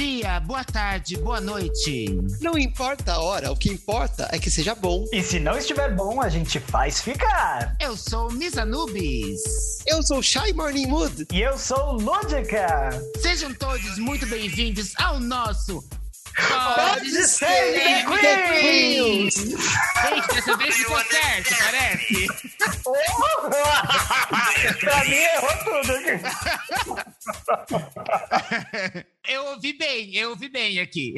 dia, boa tarde, boa noite. Não importa a hora, o que importa é que seja bom. E se não estiver bom, a gente faz ficar. Eu sou Miss Anubis. Eu sou Shy Morning Mood. E eu sou Lúdica. Sejam todos muito bem-vindos ao nosso Pode ser Queens! Gente, dessa vez ficou certo, parece. pra mim, errou tudo aqui. eu ouvi bem, eu ouvi bem aqui.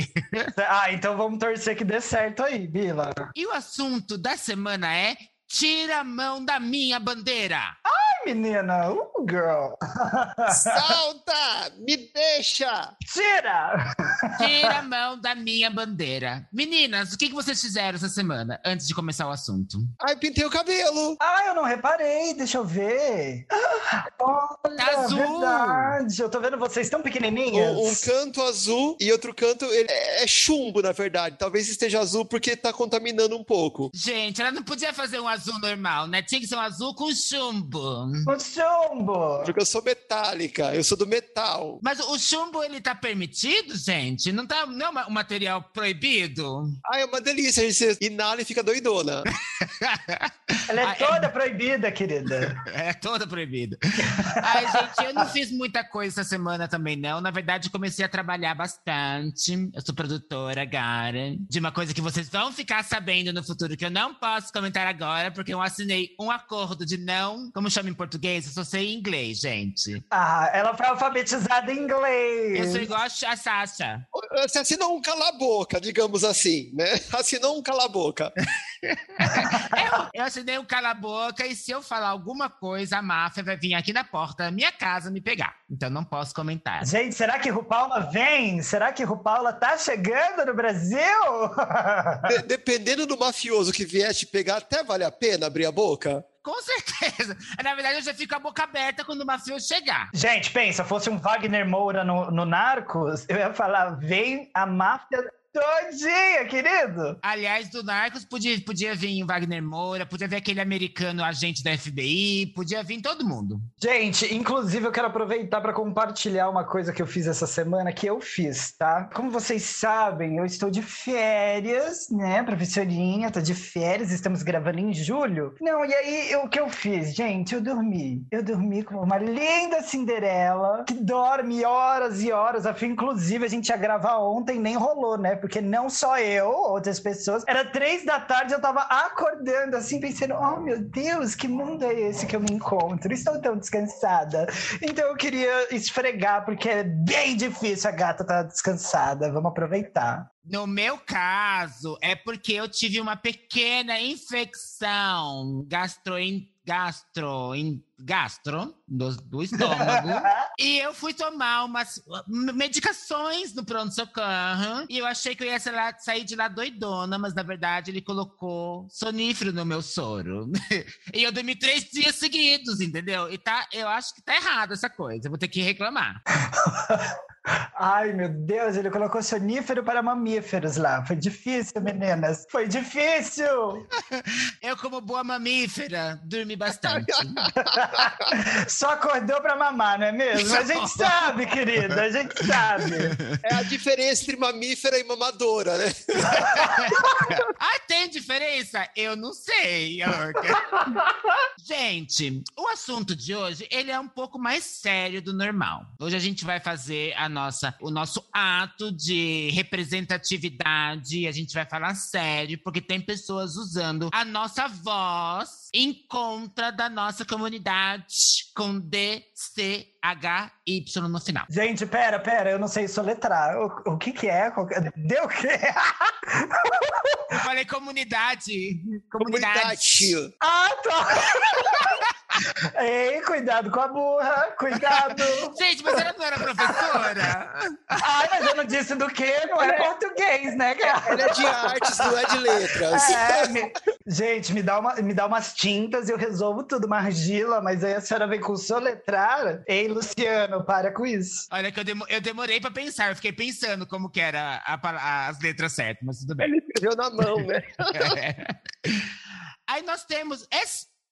Ah, então vamos torcer que dê certo aí, Bila. E o assunto da semana é Tira a mão da minha bandeira. Ai, menina, uh, girl. Salta, me deixa. Tira. Tira a mão da minha bandeira. Meninas, o que, que vocês fizeram essa semana, antes de começar o assunto? Ai, pintei o cabelo. Ah, eu não reparei, deixa eu ver. Olha, tá azul. verdade. Eu tô vendo vocês tão pequenininhas. Um, um canto azul e outro canto é, é chumbo, na verdade. Talvez esteja azul porque tá contaminando um pouco. Gente, ela não podia fazer um azul azul normal, né? Tinha que ser um azul com chumbo. Com chumbo! Porque eu sou metálica, eu sou do metal. Mas o chumbo, ele tá permitido, gente? Não, tá, não é um material proibido? Ah, é uma delícia. A gente inala e fica doidona. Ela é ah, toda é... proibida, querida. É toda proibida. Ai, gente, eu não fiz muita coisa essa semana também, não. Na verdade, comecei a trabalhar bastante. Eu sou produtora, Gara, de uma coisa que vocês vão ficar sabendo no futuro, que eu não posso comentar agora, porque eu assinei um acordo de não. Como chama em português? Eu só sei inglês, gente. Ah, ela foi alfabetizada em inglês. Eu sou igual a Sasha. Você assinou um cala-boca, digamos assim, né? Assinou um cala-boca. eu, eu assinei um cala-boca e se eu falar alguma coisa, a máfia vai vir aqui na porta da minha casa me pegar. Então não posso comentar. Gente, será que Rupaula vem? Será que Rupaula tá chegando no Brasil? De dependendo do mafioso que vier te pegar, até vale a pena abrir a boca? Com certeza. Na verdade, eu já fico a boca aberta quando o mafioso chegar. Gente, pensa, fosse um Wagner Moura no, no Narcos, eu ia falar: vem a máfia Todinha, querido! Aliás, do Narcos podia, podia vir Wagner Moura, podia vir aquele americano agente da FBI, podia vir todo mundo. Gente, inclusive eu quero aproveitar para compartilhar uma coisa que eu fiz essa semana, que eu fiz, tá? Como vocês sabem, eu estou de férias, né? Professorinha, tô de férias, estamos gravando em julho. Não, e aí o que eu fiz? Gente, eu dormi. Eu dormi como uma linda Cinderela, que dorme horas e horas. Afim, inclusive, a gente ia gravar ontem, nem rolou, né? Porque não só eu, outras pessoas. Era três da tarde, eu tava acordando assim, pensando: oh meu Deus, que mundo é esse que eu me encontro? Estou tão descansada. Então eu queria esfregar, porque é bem difícil a gata tá descansada. Vamos aproveitar. No meu caso, é porque eu tive uma pequena infecção gastrointestinal gastro, em, gastro do, do estômago. e eu fui tomar umas medicações no pronto-socorro. E eu achei que eu ia lá, sair de lá doidona, mas na verdade ele colocou sonífero no meu soro. e eu dormi três dias seguidos, entendeu? E tá, eu acho que tá errado essa coisa. Eu vou ter que reclamar. Ai, meu Deus, ele colocou sonífero para mamíferos lá. Foi difícil, meninas. Foi difícil! Eu, como boa mamífera, dormi bastante. Só acordou para mamar, não é mesmo? A gente sabe, querida, a gente sabe. É a diferença entre mamífera e mamadora, né? ah, tem diferença? Eu não sei. gente, o assunto de hoje, ele é um pouco mais sério do normal. Hoje a gente vai fazer a nossa, o nosso ato de representatividade. A gente vai falar sério, porque tem pessoas usando a nossa voz em contra da nossa comunidade com D, C, H, Y no final. Gente, pera, pera, eu não sei soletrar. O, o que que é? Deu o quê? Eu falei comunidade. Comunidade. comunidade. Ah, tá. Ei, cuidado com a burra, cuidado. Gente, mas ela não era professora? Ai, mas eu não disse do quê? Não é, é português, né? Ela é de artes, não é de letras. É, me... Gente, me dá, uma, me dá umas tintas e eu resolvo tudo, uma argila, mas aí a senhora vem com soletrar. Ei, Luciano, para com isso. Olha que eu, demo, eu demorei pra pensar, eu fiquei pensando como que era a, a, as letras certas, mas tudo bem. Ele escreveu na mão, né? é. Aí nós temos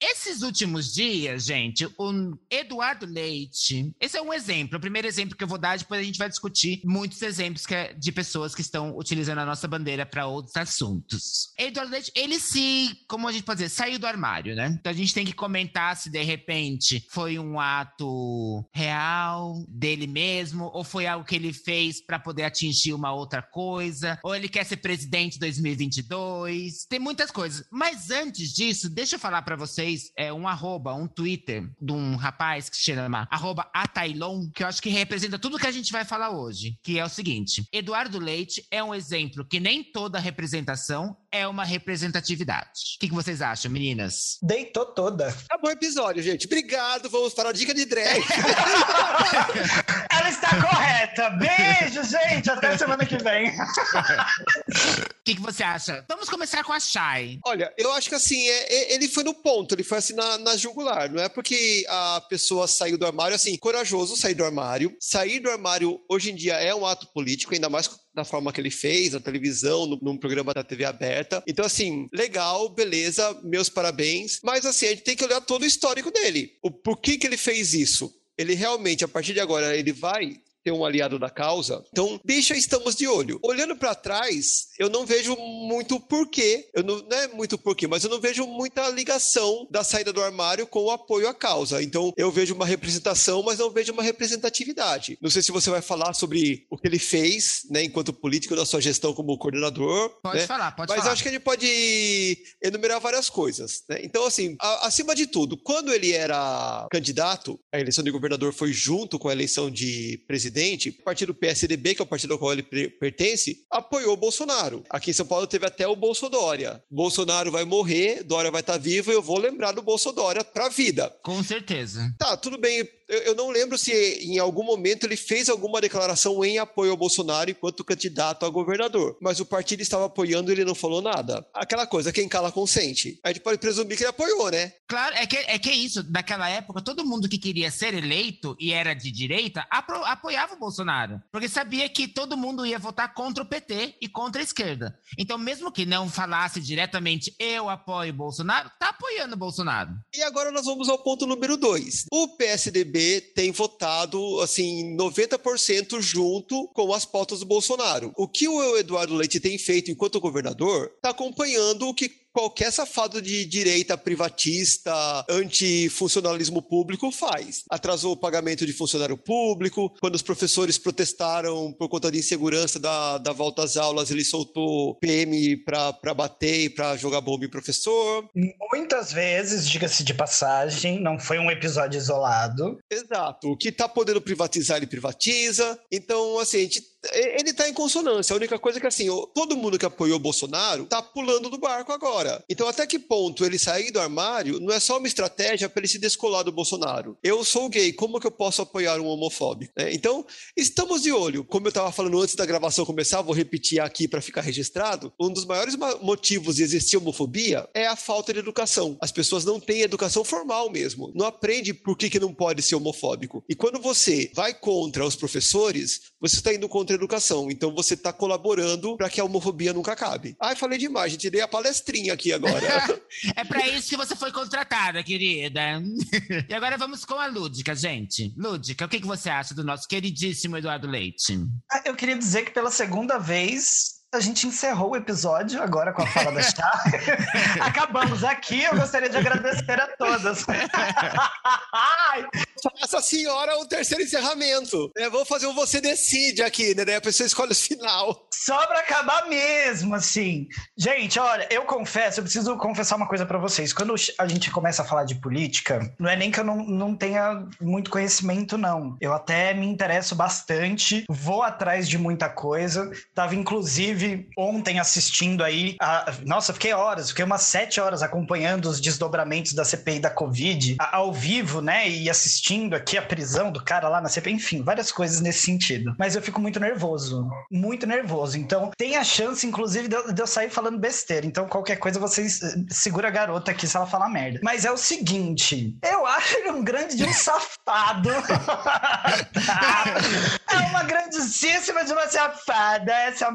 esses últimos dias, gente, o Eduardo Leite, esse é um exemplo, o primeiro exemplo que eu vou dar, depois a gente vai discutir muitos exemplos é de pessoas que estão utilizando a nossa bandeira para outros assuntos. Eduardo Leite, ele se, como a gente pode dizer, saiu do armário, né? Então a gente tem que comentar se de repente foi um ato real dele mesmo, ou foi algo que ele fez para poder atingir uma outra coisa, ou ele quer ser presidente em 2022. Tem muitas coisas. Mas antes disso, deixa eu falar para vocês é um arroba, um Twitter de um rapaz que se chama arroba Atailon, que eu acho que representa tudo que a gente vai falar hoje, que é o seguinte: Eduardo Leite é um exemplo que nem toda representação é uma representatividade. O que, que vocês acham, meninas? Deitou toda. Tá bom episódio, gente. Obrigado. Vamos para a dica de drag. Ela está correta. Beijo, gente. Até semana que vem. O que, que você acha? Vamos começar com a Shai. Olha, eu acho que assim, é, é- ele foi no ponto, ele foi assim na, na jugular. Não é porque a pessoa saiu do armário, assim, corajoso sair do armário. Sair do armário hoje em dia é um ato político, ainda mais da forma que ele fez, na televisão, no- num programa da TV aberta. Então, assim, legal, beleza, meus parabéns. Mas assim, a gente tem que olhar todo o histórico dele. O por que, que ele fez isso? Ele realmente, a partir de agora, ele vai ter um aliado da causa. Então, bicha, estamos de olho. Olhando pra trás, eu não vejo muito porquê. Eu não, não é muito porquê, mas eu não vejo muita ligação da saída do armário com o apoio à causa. Então, eu vejo uma representação, mas não vejo uma representatividade. Não sei se você vai falar sobre o que ele fez, né, enquanto político da sua gestão como coordenador. Pode né? falar, pode Mas falar. acho que a gente pode enumerar várias coisas. Né? Então, assim, a- acima de tudo, quando ele era candidato, a eleição de governador foi junto com a eleição de presidente, o partido PSDB, que é o partido ao qual ele pertence, apoiou o Bolsonaro. Aqui em São Paulo teve até o Bolsodória. Bolsonaro vai morrer, Dória vai estar vivo e eu vou lembrar do Bolsodória pra vida. Com certeza. Tá, tudo bem. Eu, eu não lembro se em algum momento ele fez alguma declaração em apoio ao Bolsonaro enquanto candidato a governador. Mas o partido estava apoiando e ele não falou nada. Aquela coisa, quem cala consente. A gente pode presumir que ele apoiou, né? Claro, é que, é que é isso. Naquela época, todo mundo que queria ser eleito e era de direita apro- apoiava o Bolsonaro. Porque sabia que todo mundo ia votar contra o PT e contra a esquerda. Então, mesmo que não falasse diretamente eu apoio o Bolsonaro, tá apoiando o Bolsonaro. E agora nós vamos ao ponto número dois. O PSDB tem votado, assim, 90% junto com as pautas do Bolsonaro. O que o Eduardo Leite tem feito enquanto governador está acompanhando o que qualquer safado de direita privatista, antifuncionalismo público faz. Atrasou o pagamento de funcionário público, quando os professores protestaram por conta de insegurança da, da volta às aulas, ele soltou PM para bater e para jogar bomba em professor. Muitas vezes, diga-se de passagem, não foi um episódio isolado. Exato. O que tá podendo privatizar, ele privatiza. Então, assim, a gente- ele tá em consonância. A única coisa é que, assim, todo mundo que apoiou o Bolsonaro tá pulando do barco agora. Então, até que ponto ele sair do armário não é só uma estratégia para ele se descolar do Bolsonaro. Eu sou gay, como que eu posso apoiar um homofóbico? né? Então, estamos de olho. Como eu tava falando antes da gravação começar, vou repetir aqui para ficar registrado. Um dos maiores ma- motivos de existir homofobia é a falta de educação. As pessoas não têm educação formal mesmo. Não aprende por que, que não pode ser homofóbico. E quando você vai contra os professores, você está indo contra a educação. Então você está colaborando para que a homofobia nunca acabe. Ai, falei demais, gente. Dei a palestrinha aqui agora. É pra isso que você foi contratada, querida. E agora vamos com a Lúdica, gente. Lúdica, o que, que você acha do nosso queridíssimo Eduardo Leite? Ah, Eu queria dizer que pela segunda vez a gente encerrou o episódio agora com a fala da Chá. Acabamos aqui. Eu gostaria de agradecer a todas. Essa senhora é o terceiro encerramento. É, vamos fazer um você decide aqui, né? Daí a pessoa escolhe o final. Só pra acabar mesmo, assim. Gente, olha, eu confesso, eu preciso confessar uma coisa pra vocês. Quando a gente começa a falar de política, não é nem que eu não, não tenha muito conhecimento, não. Eu até me interesso bastante, vou atrás de muita coisa. Tava, inclusive, ontem assistindo aí. a- Nossa, fiquei horas, fiquei umas sete horas acompanhando os desdobramentos da CPI da Covid a- ao vivo, né? E assistindo aqui a prisão do cara lá na CP, enfim, várias coisas nesse sentido. Mas eu fico muito nervoso, muito nervoso. Então, tem a chance, inclusive, de eu, de eu sair falando besteira. Então, qualquer coisa, vocês segura a garota aqui se ela falar merda. Mas é o seguinte, eu acho ele um grande de um safado. é uma grandíssima de uma safada, essa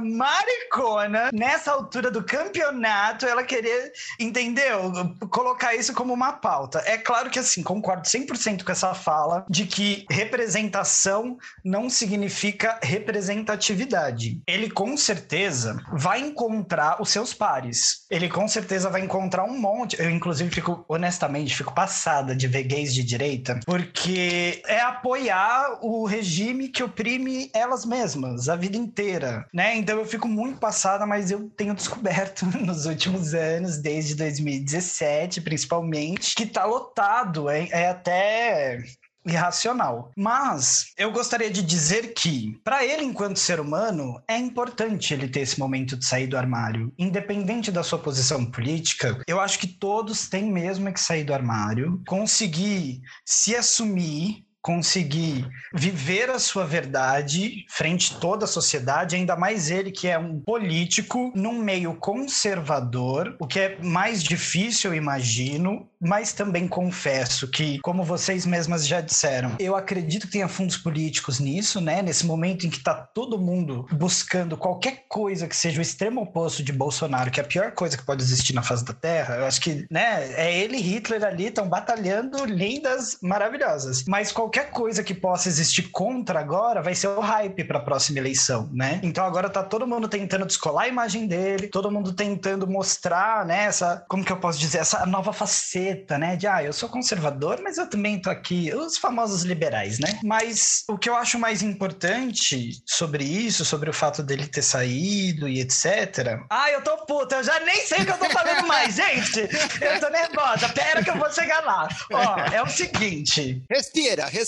nessa altura do campeonato, ela querer, entendeu? Colocar isso como uma pauta. É claro que, assim, concordo 100% com essa fala de que representação não significa representatividade. Ele com certeza vai encontrar os seus pares. Ele com certeza vai encontrar um monte. Eu, inclusive, fico, honestamente, fico passada de ver gays de direita, porque é apoiar o regime que oprime elas mesmas a vida inteira, né? Então eu fico muito passada, mas eu tenho descoberto nos últimos anos, desde 2017 principalmente, que tá lotado, é, é até irracional. Mas eu gostaria de dizer que, para ele, enquanto ser humano, é importante ele ter esse momento de sair do armário. Independente da sua posição política, eu acho que todos têm mesmo que sair do armário, conseguir se assumir conseguir viver a sua verdade frente a toda a sociedade, ainda mais ele que é um político num meio conservador, o que é mais difícil, imagino, mas também confesso que, como vocês mesmas já disseram, eu acredito que tenha fundos políticos nisso, né? Nesse momento em que está todo mundo buscando qualquer coisa que seja o extremo oposto de Bolsonaro, que é a pior coisa que pode existir na face da Terra, eu acho que, né, é ele e Hitler ali estão batalhando lindas, maravilhosas. Mas qualquer coisa que possa existir contra agora vai ser o hype para a próxima eleição, né? Então agora tá todo mundo tentando descolar a imagem dele, todo mundo tentando mostrar, né, essa, como que eu posso dizer, essa nova faceta né? De, ah, eu sou conservador, mas eu também tô aqui, os famosos liberais, né? Mas o que eu acho mais importante sobre isso, sobre o fato dele ter saído e etc. Ah, eu tô puta, eu já nem sei o que eu tô falando mais, gente! Eu tô nervosa, pera que eu vou chegar lá. Ó, é o seguinte. Respira, respira.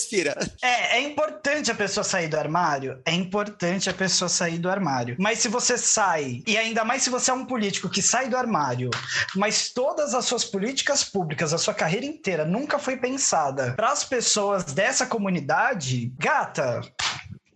É, é importante a pessoa sair do armário? É importante a pessoa sair do armário. Mas se você sai, e ainda mais se você é um político que sai do armário, mas todas as suas políticas públicas a sua carreira inteira nunca foi pensada para as pessoas dessa comunidade, gata,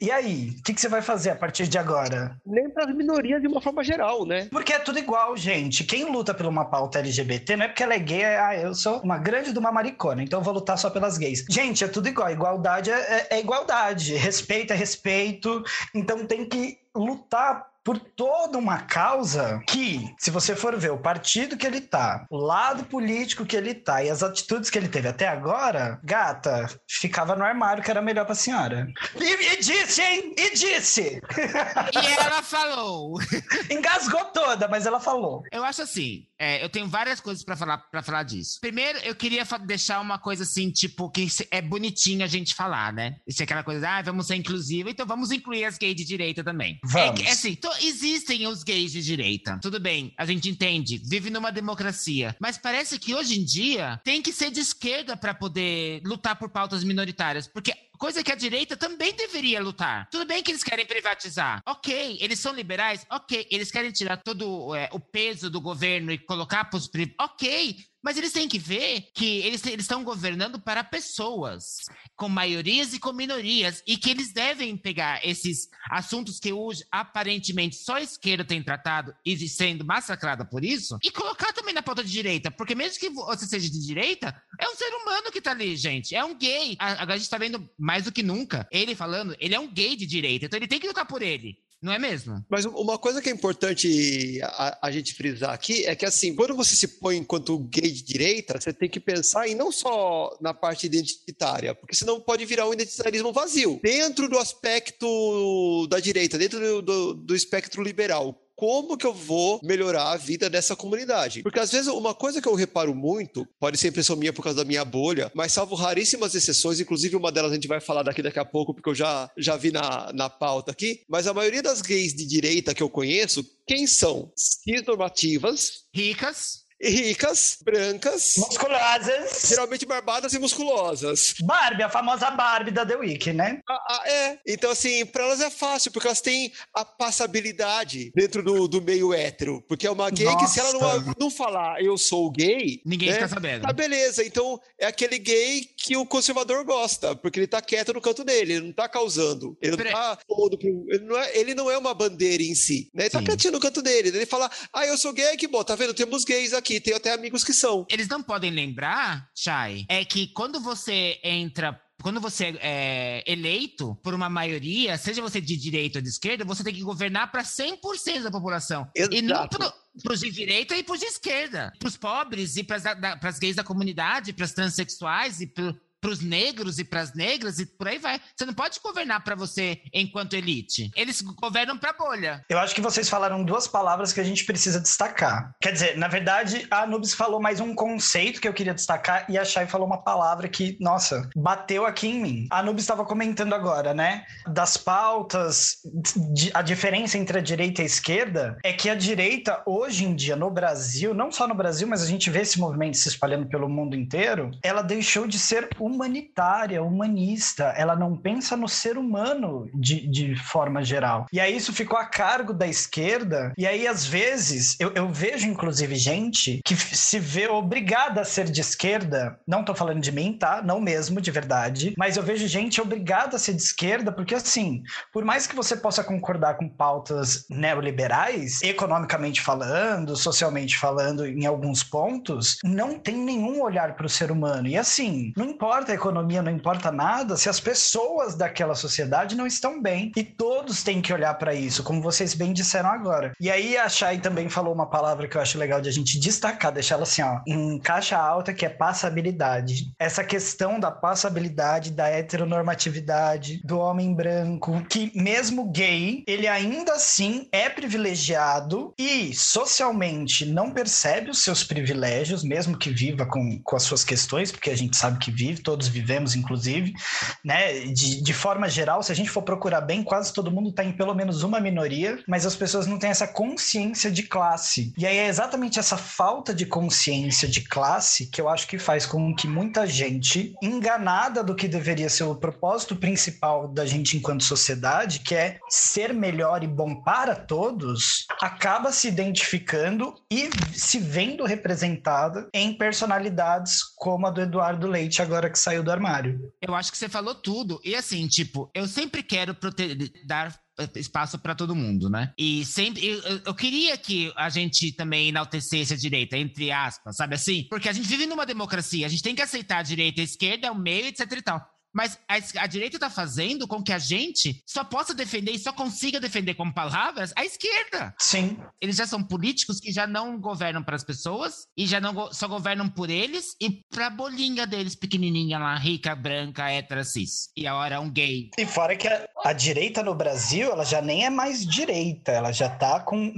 e aí, o que, que, você vai fazer a partir de agora? Nem para as minorias de uma forma geral, né? Porque é tudo igual, gente. Quem luta por uma pauta LGBT não é porque ela é gay, é, ah, eu sou uma grande de uma maricona, então eu vou lutar só pelas gays. Gente, é tudo igual. Igualdade é, é, é igualdade. Respeito é respeito. Então tem que lutar por toda uma causa que, se você for ver o partido que ele tá, o lado político que ele tá e as atitudes que ele teve até agora, gata, ficava no armário que era melhor pra senhora. E, e disse, hein? E disse! E ela falou. Engasgou toda, mas ela falou. Eu acho assim, é, eu tenho várias coisas para falar para falar disso. Primeiro, eu queria deixar uma coisa assim, tipo, que é bonitinho a gente falar, né? Isso é aquela coisa, ah, vamos ser inclusivo, então vamos incluir as gays de direita também. Vamos. É, é assim, existem os gays de direita. Tudo bem, a gente entende, vive numa democracia. Mas parece que hoje em dia tem que ser de esquerda para poder lutar por pautas minoritárias. Porque coisa que a direita também deveria lutar. Tudo bem que eles querem privatizar. Ok, eles são liberais. Ok, eles querem tirar todo é, o peso do governo e colocar para os Ok, mas eles têm que ver que eles estão governando para pessoas, com maiorias e com minorias, e que eles devem pegar esses assuntos que hoje aparentemente só a esquerda tem tratado e sendo massacrada por isso, e colocar também na pauta de direita, porque mesmo que você seja de direita, é um ser humano que tá ali, gente, é um gay. Agora a gente tá vendo mais do que nunca ele falando, ele é um gay de direita, então ele tem que lutar por ele. Não é mesmo? Mas uma coisa que é importante a, a, gente frisar aqui é que, assim, quando você se põe enquanto gay de direita, você tem que pensar em não só na parte identitária, porque senão pode virar um identitarismo vazio. Dentro do aspecto da direita, dentro do, do, do espectro liberal, como que eu vou melhorar a vida dessa comunidade. Porque às vezes uma coisa que eu reparo muito, pode ser impressão minha por causa da minha bolha, mas salvo raríssimas exceções, inclusive uma delas a gente vai falar daqui daqui a pouco, porque eu já, já vi na, na pauta aqui, mas a maioria das gays de direita que eu conheço, quem são? Cis normativas. Ricas ricas, brancas, Musculosas. geralmente barbadas e musculosas. Barbie, a famosa Barbie da The Week, né? Ah, ah, é. Então, assim, pra elas é fácil, porque elas têm a passabilidade dentro do, do meio hétero. Porque é uma gay que, se ela não, Nossa. não falar eu sou gay, Ninguém né, fica sabendo. Tá beleza, então é aquele gay que o conservador gosta, porque ele tá quieto no canto dele, ele não tá causando, ele não tá pondo pro- ele não é, ele não é uma bandeira em si, né? Ele tá Sim. quietinho no canto dele, ele fala, ah, eu sou gay, que bom, tá vendo? Temos gays aqui, tenho até amigos que são. Eles não podem lembrar, Chay, é que quando você entra. Quando você é eleito por uma maioria, seja você de direita ou de esquerda, você tem que governar para 100% da população. E não Exato. para os de direita e para os de esquerda. Para os pobres e para as gays da comunidade, para as transexuais e para os negros e para as negras e por aí vai. Você não pode governar para você enquanto elite. Eles governam para bolha. Eu acho que vocês falaram duas palavras que a gente precisa destacar. Quer dizer, na verdade, a Anubis falou mais um conceito que eu queria destacar e a Chay falou uma palavra que, nossa, bateu aqui em mim. A Anubis estava comentando agora, né? Das pautas, a diferença entre a direita e a esquerda é que a direita, hoje em dia, no Brasil, não só no Brasil, mas a gente vê esse movimento se espalhando pelo mundo inteiro, ela deixou de ser humanitária, humanista. Ela não pensa no ser humano de, de forma geral. E aí isso ficou a cargo da esquerda. E aí, às vezes, eu, eu vejo, inclusive, gente que se vê obrigada a ser de esquerda. Não tô falando de mim, tá? Não mesmo, de verdade. Mas eu vejo gente obrigada a ser de esquerda, porque assim, por mais que você possa concordar com pautas neoliberais, economicamente falando, socialmente falando, em alguns pontos, não tem nenhum olhar para o ser humano. E assim, não importa a economia, não importa nada, se as pessoas daquela sociedade não estão bem. E todos têm que olhar para isso, como vocês bem disseram agora. E aí a Chay também falou uma palavra que eu acho legal de a gente destacar, deixar ela assim, ó, em caixa alta, que é passabilidade. Essa questão da passabilidade, da heteronormatividade, do homem branco, que mesmo gay, ele ainda assim é privilegiado e socialmente não percebe os seus privilégios, mesmo que viva com, com as suas questões, porque a gente sabe que vive, todos vivemos, inclusive, né? De, de forma geral, se a gente for procurar bem, quase todo mundo está em pelo menos uma minoria, mas as pessoas não têm essa consciência de classe. E aí é exatamente essa falta de consciência de classe que eu acho que faz com que muita gente, enganada do que deveria ser o propósito principal da gente enquanto sociedade, que é ser melhor e bom para todos, acaba se identificando e se vendo representada em personalidades como a do Eduardo Leite, agora que saiu do armário. Eu acho que você falou tudo. E assim, tipo, eu sempre quero dar espaço para todo mundo, né? E sempre eu, eu- queria que a gente também enaltecesse a direita, entre aspas, sabe assim? Porque a gente vive numa democracia, a gente tem que aceitar a direita a esquerda, o meio, etc e tal. Mas a, a direita tá fazendo com que a gente só possa defender e só consiga defender com palavras a esquerda. Sim, Eles já são políticos que já não governam para as pessoas e já não go- só governam por eles e pra bolinha deles pequenininha lá, rica, branca, hétera, cis. E a hora um gay. E fora que a, a direita no Brasil, ela já nem é mais direita, ela já tá com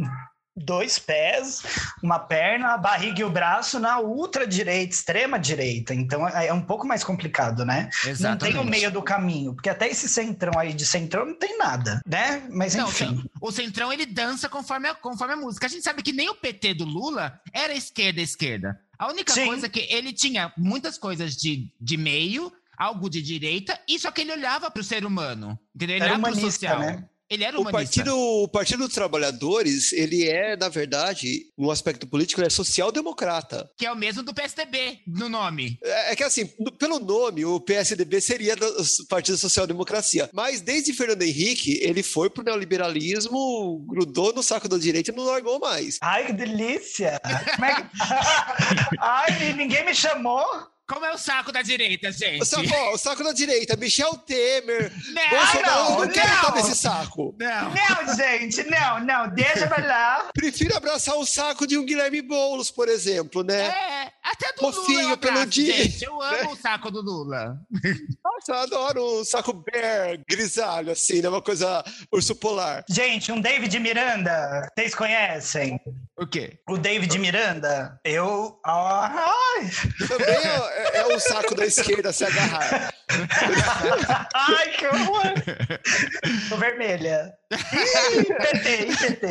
dois pés, uma perna, a barriga e o braço na ultra-direita, extrema-direita. Então é, é um pouco mais complicado, né? Não tem o meio do caminho, porque até esse centrão aí de centrão não tem nada, né? Mas Não, enfim. o Centrão ele dança conforme a, conforme a música. A gente sabe que nem o PT do Lula era esquerda-esquerda. A única Sim. coisa é que ele tinha muitas coisas de, de meio, algo de direita, e só que ele olhava para o ser humano. Entendeu? Ele Era olhava pro humanista, social. né? Ele era O humanista. partido, o partido dos Trabalhadores, ele é, na verdade, no aspecto político, ele é social-democrata. Que é o mesmo do PSDB no nome. É é que assim, no- pelo nome, o PSDB seria do Partido Social Democracia. Mas desde Fernando Henrique, ele foi pro neoliberalismo, grudou no saco da direita e não largou mais. Ai, que delícia! Como é que... Ai, ninguém me chamou? Como é o saco da direita, gente? O saco, ó, o saco da direita, Michel Temer, Não, Bolsonaro, não, não, quero não. estar nesse saco. Não. Não, gente, não, não, deixa pra lá. Prefiro abraçar o saco de um Guilherme Boulos, por exemplo, né? É, até do Fofinho, Lula eu abraço, peludinho, gente. Eu amo o saco do Lula. Nossa, eu adoro um saco bear, grisalho, assim, né? Uma coisa urso polar. Gente, um David Miranda, vocês conhecem? O quê? O David Miranda, eu. Ai, Também é, é- é o saco da esquerda se agarrar. ai que horror! Tô vermelha. PT, PT.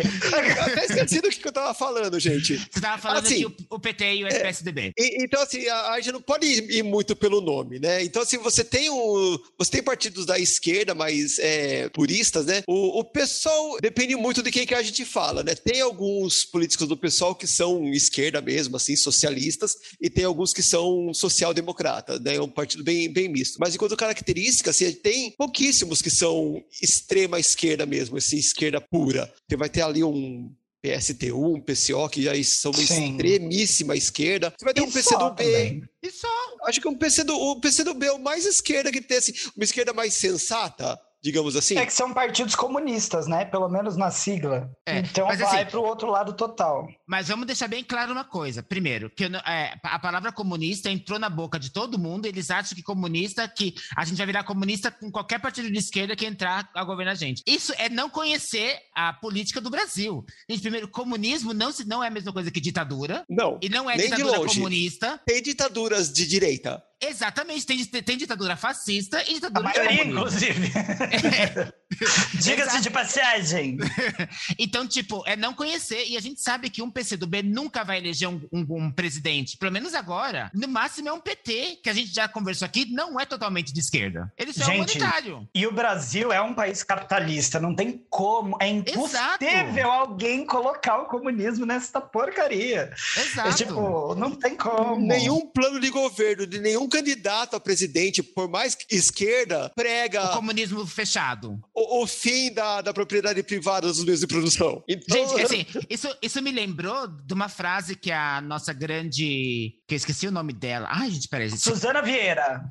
Eu até esqueci do que, eu tava falando, gente. Você tava falando Assim, que o, o PT e o PSDB. E- então, assim, a, a gente não pode ir, ir muito pelo nome, né? Então, assim, você tem o. Você tem partidos da esquerda mais é, puristas, né? O, o pessoal depende muito de quem que a gente fala, né? Tem alguns políticos do pessoal que são esquerda mesmo, assim, socialistas, e tem alguns que são social-democratas, né? É um partido bem, bem misto. Mas enquanto característica, assim, tem pouquíssimos que são extrema esquerda mesmo, assim, esquerda pura. Você vai ter ali um PSTU, um PCO, que já são uma Sim. extremíssima esquerda. Você vai ter um E só PCdoB. E só. Acho que um PC do, o PCdoB é o mais esquerda que tem, assim, uma esquerda mais sensata, digamos assim. É que são partidos comunistas, né? Pelo menos na sigla. É, então vai assim- pro outro lado total. Mas vamos deixar bem claro uma coisa. Primeiro, que não- é, a palavra comunista entrou na boca de todo mundo. Eles acham que comunista, que a gente vai virar comunista com qualquer partido de esquerda que entrar a governar a gente. Isso é não conhecer a política do Brasil. Gente, primeiro, comunismo não, não é a mesma coisa que ditadura. Não, E não é Nem de ditadura longe. comunista. tem ditaduras de direita. Exatamente, tem, tem ditadura fascista e A ditadura maioria, comunista. inclusive. Diga-se de passagem. Então, tipo, é não conhecer. E a gente sabe que um PCdoB nunca vai eleger um, um- um presidente. Pelo menos agora. No máximo é um PT, que a gente já conversou aqui, não é totalmente de esquerda. Ele só é Gente, humanitário. E o Brasil é um país capitalista, não tem como, é Exato. impossível alguém colocar o comunismo nessa porcaria. Exato. É tipo, não tem como. Nenhum plano de governo de nenhum candidato a presidente, por mais esquerda, prega O comunismo fechado. o, o fim da, da propriedade privada dos meios de produção. Então, Gente, assim, isso, isso me lembrou de uma frase que a nossa grande. que eu esqueci o nome dela. Ai, gente, peraí. gente. Suzana Vieira.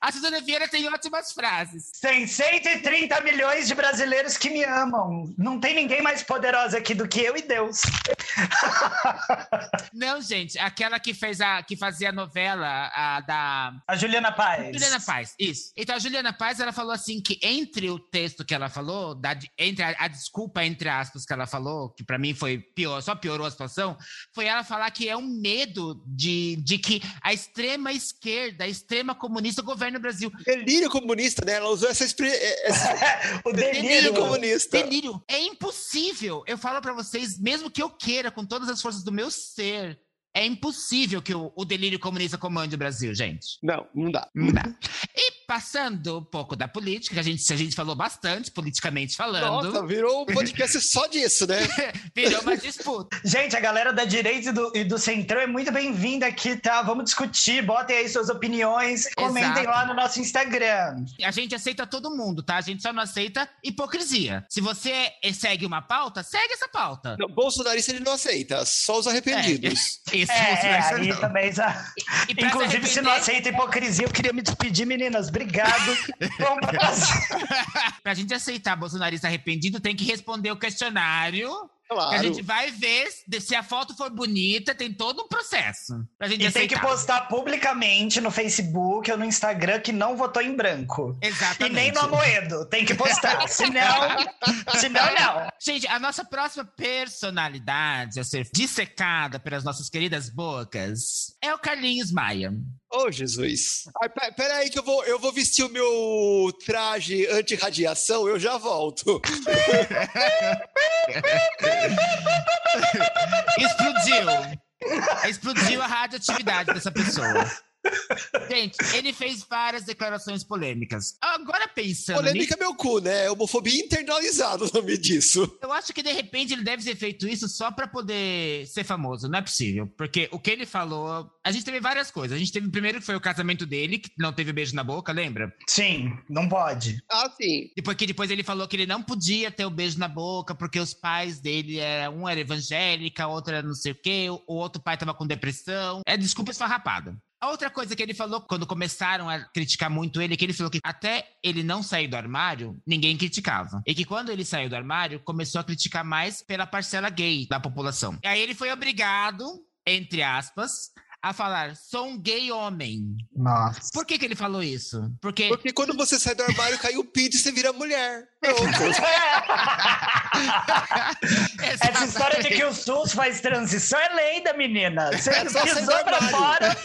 a Suzana Vieira tem ótimas frases. Tem 130 milhões de brasileiros que me amam. Não tem ninguém mais poderosa aqui do que eu e Deus. Não, gente, aquela que fez a que fazia a novela a da A Juliana Paz. Juliana Paz, isso. Então a Juliana Paz, ela falou assim que entre o texto que ela falou, da- entre a, a desculpa entre aspas que ela falou, que pra mim foi pior, só piorou a situação, foi ela falar que é um medo de, de que a extrema esquerda, a extrema comunista governe o Brasil. delírio comunista, né? Ela usou essa, expre- essa o delírio delírio. comunista. Delírio. É impossível. Eu falo pra vocês, mesmo que eu queira com todas as forças do meu ser, é impossível que o, o delírio comunista comande o Brasil, gente. Não, não dá. Não dá. E passando um pouco da política, que a gente, a gente falou bastante, politicamente falando, Nossa, virou um podcast só disso, né? virou uma disputa. Gente, a galera da direita e do, e do centrão é muito bem-vinda aqui, tá? Vamos discutir, botem aí suas opiniões, comentem lá no nosso Instagram. A gente aceita todo mundo, tá? A gente só não aceita hipocrisia. Se você segue uma pauta, segue essa pauta. Não, bolsonarista ele não aceita, só os arrependidos. É, isso, é, isso aí não. também já. E se Inclusive, se não arrepender- aceita hipocrisia, eu queria me despedir, meninas. Obrigado. Vamos pra pra gente aceitar bolsonarista arrependido, tem que responder o questionário. Que a Claro. gente vai ver se a foto for bonita, tem todo um processo. Pra gente E tem que aceitar. postar publicamente no Facebook ou no Instagram que não votou em branco. Exatamente. E nem no Amoedo. Tem que postar. senão, senão não. Gente, a nossa próxima personalidade a ser dissecada pelas nossas queridas bocas é o Carlinhos Maia. Ô, Jesus. Ai, pe- pera aí que eu vou, eu vou vestir o meu traje anti-radiação, eu já volto. Explodiu. Explodiu a radioatividade dessa pessoa. Gente, ele fez várias declarações polêmicas. Agora pensando Polêmica é meu cu, né? É homofobia internalizada o nome disso. Eu acho que de repente ele deve ter feito isso só pra poder ser famoso. Não é possível. Porque o que ele falou. A gente teve várias coisas. A gente teve primeiro que foi o casamento dele, que não teve beijo na boca, lembra? Sim, não pode. Ah, sim. Depois que depois ele falou que ele não podia ter o beijo na boca, porque os pais dele era um era evangélica, outro era não sei o quê, o outro pai tava com depressão. É desculpa esfarrapada. A outra coisa que ele falou quando começaram a criticar muito ele, é que ele falou que até ele não sair do armário, ninguém criticava. E que quando ele saiu do armário, começou a criticar mais pela parcela gay da população. E aí ele foi obrigado, entre aspas, a falar: sou um gay homem. Nossa. Por que, que ele falou isso? Porque Porque quando você sai do armário, cai o pinto e você vira mulher. Essa história de que o SUS faz transição é lenda, menina. Você É pisou pra fora.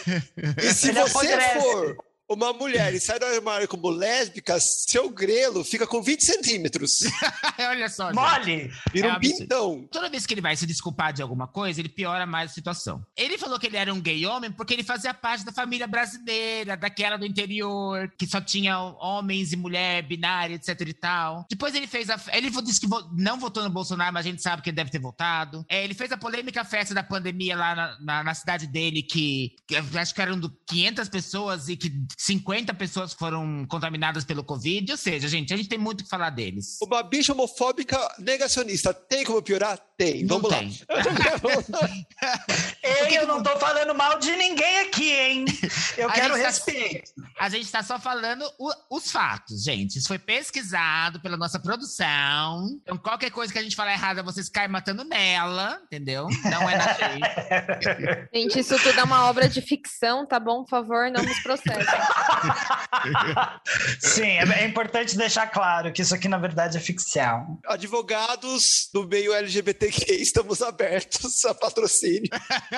E se você apodrece. for uma mulher e sai do armário como lésbica, seu grelo fica com 20 centímetros. Olha só. Mole! Vira É um absurdo. pintão. Toda vez que ele vai se desculpar de alguma coisa, ele piora mais a situação. Ele falou que ele era um gay homem porque ele fazia parte da família brasileira, daquela do interior, que só tinha homens e mulher, binária, etc e tal. Depois ele fez a. Ele disse que não votou no Bolsonaro, mas a gente sabe que ele deve ter votado. É, ele fez a polêmica festa da pandemia lá na, na- na cidade dele, que, que eu acho que eram do 500 pessoas e que 50 pessoas foram contaminadas pelo Covid. Ou seja, gente, a gente tem muito o que falar deles. Uma bicha homofóbica negacionista. Tem como piorar? Tem. Não Vamos tem. lá. Ei, eu não tô falando mal de ninguém aqui, hein? Eu A quero tá- respeito. A gente tá só falando o- os fatos, gente. Isso foi pesquisado pela nossa produção. Então, qualquer coisa que a gente falar errada, vocês caem matando nela, entendeu? Não é na gente. Gente, isso tudo é uma obra de ficção, tá bom? Por favor, não nos processem. Sim, é, é importante deixar claro que isso aqui, na verdade, é ficção. Advogados do meio LGBTQ, estamos abertos a patrocínio.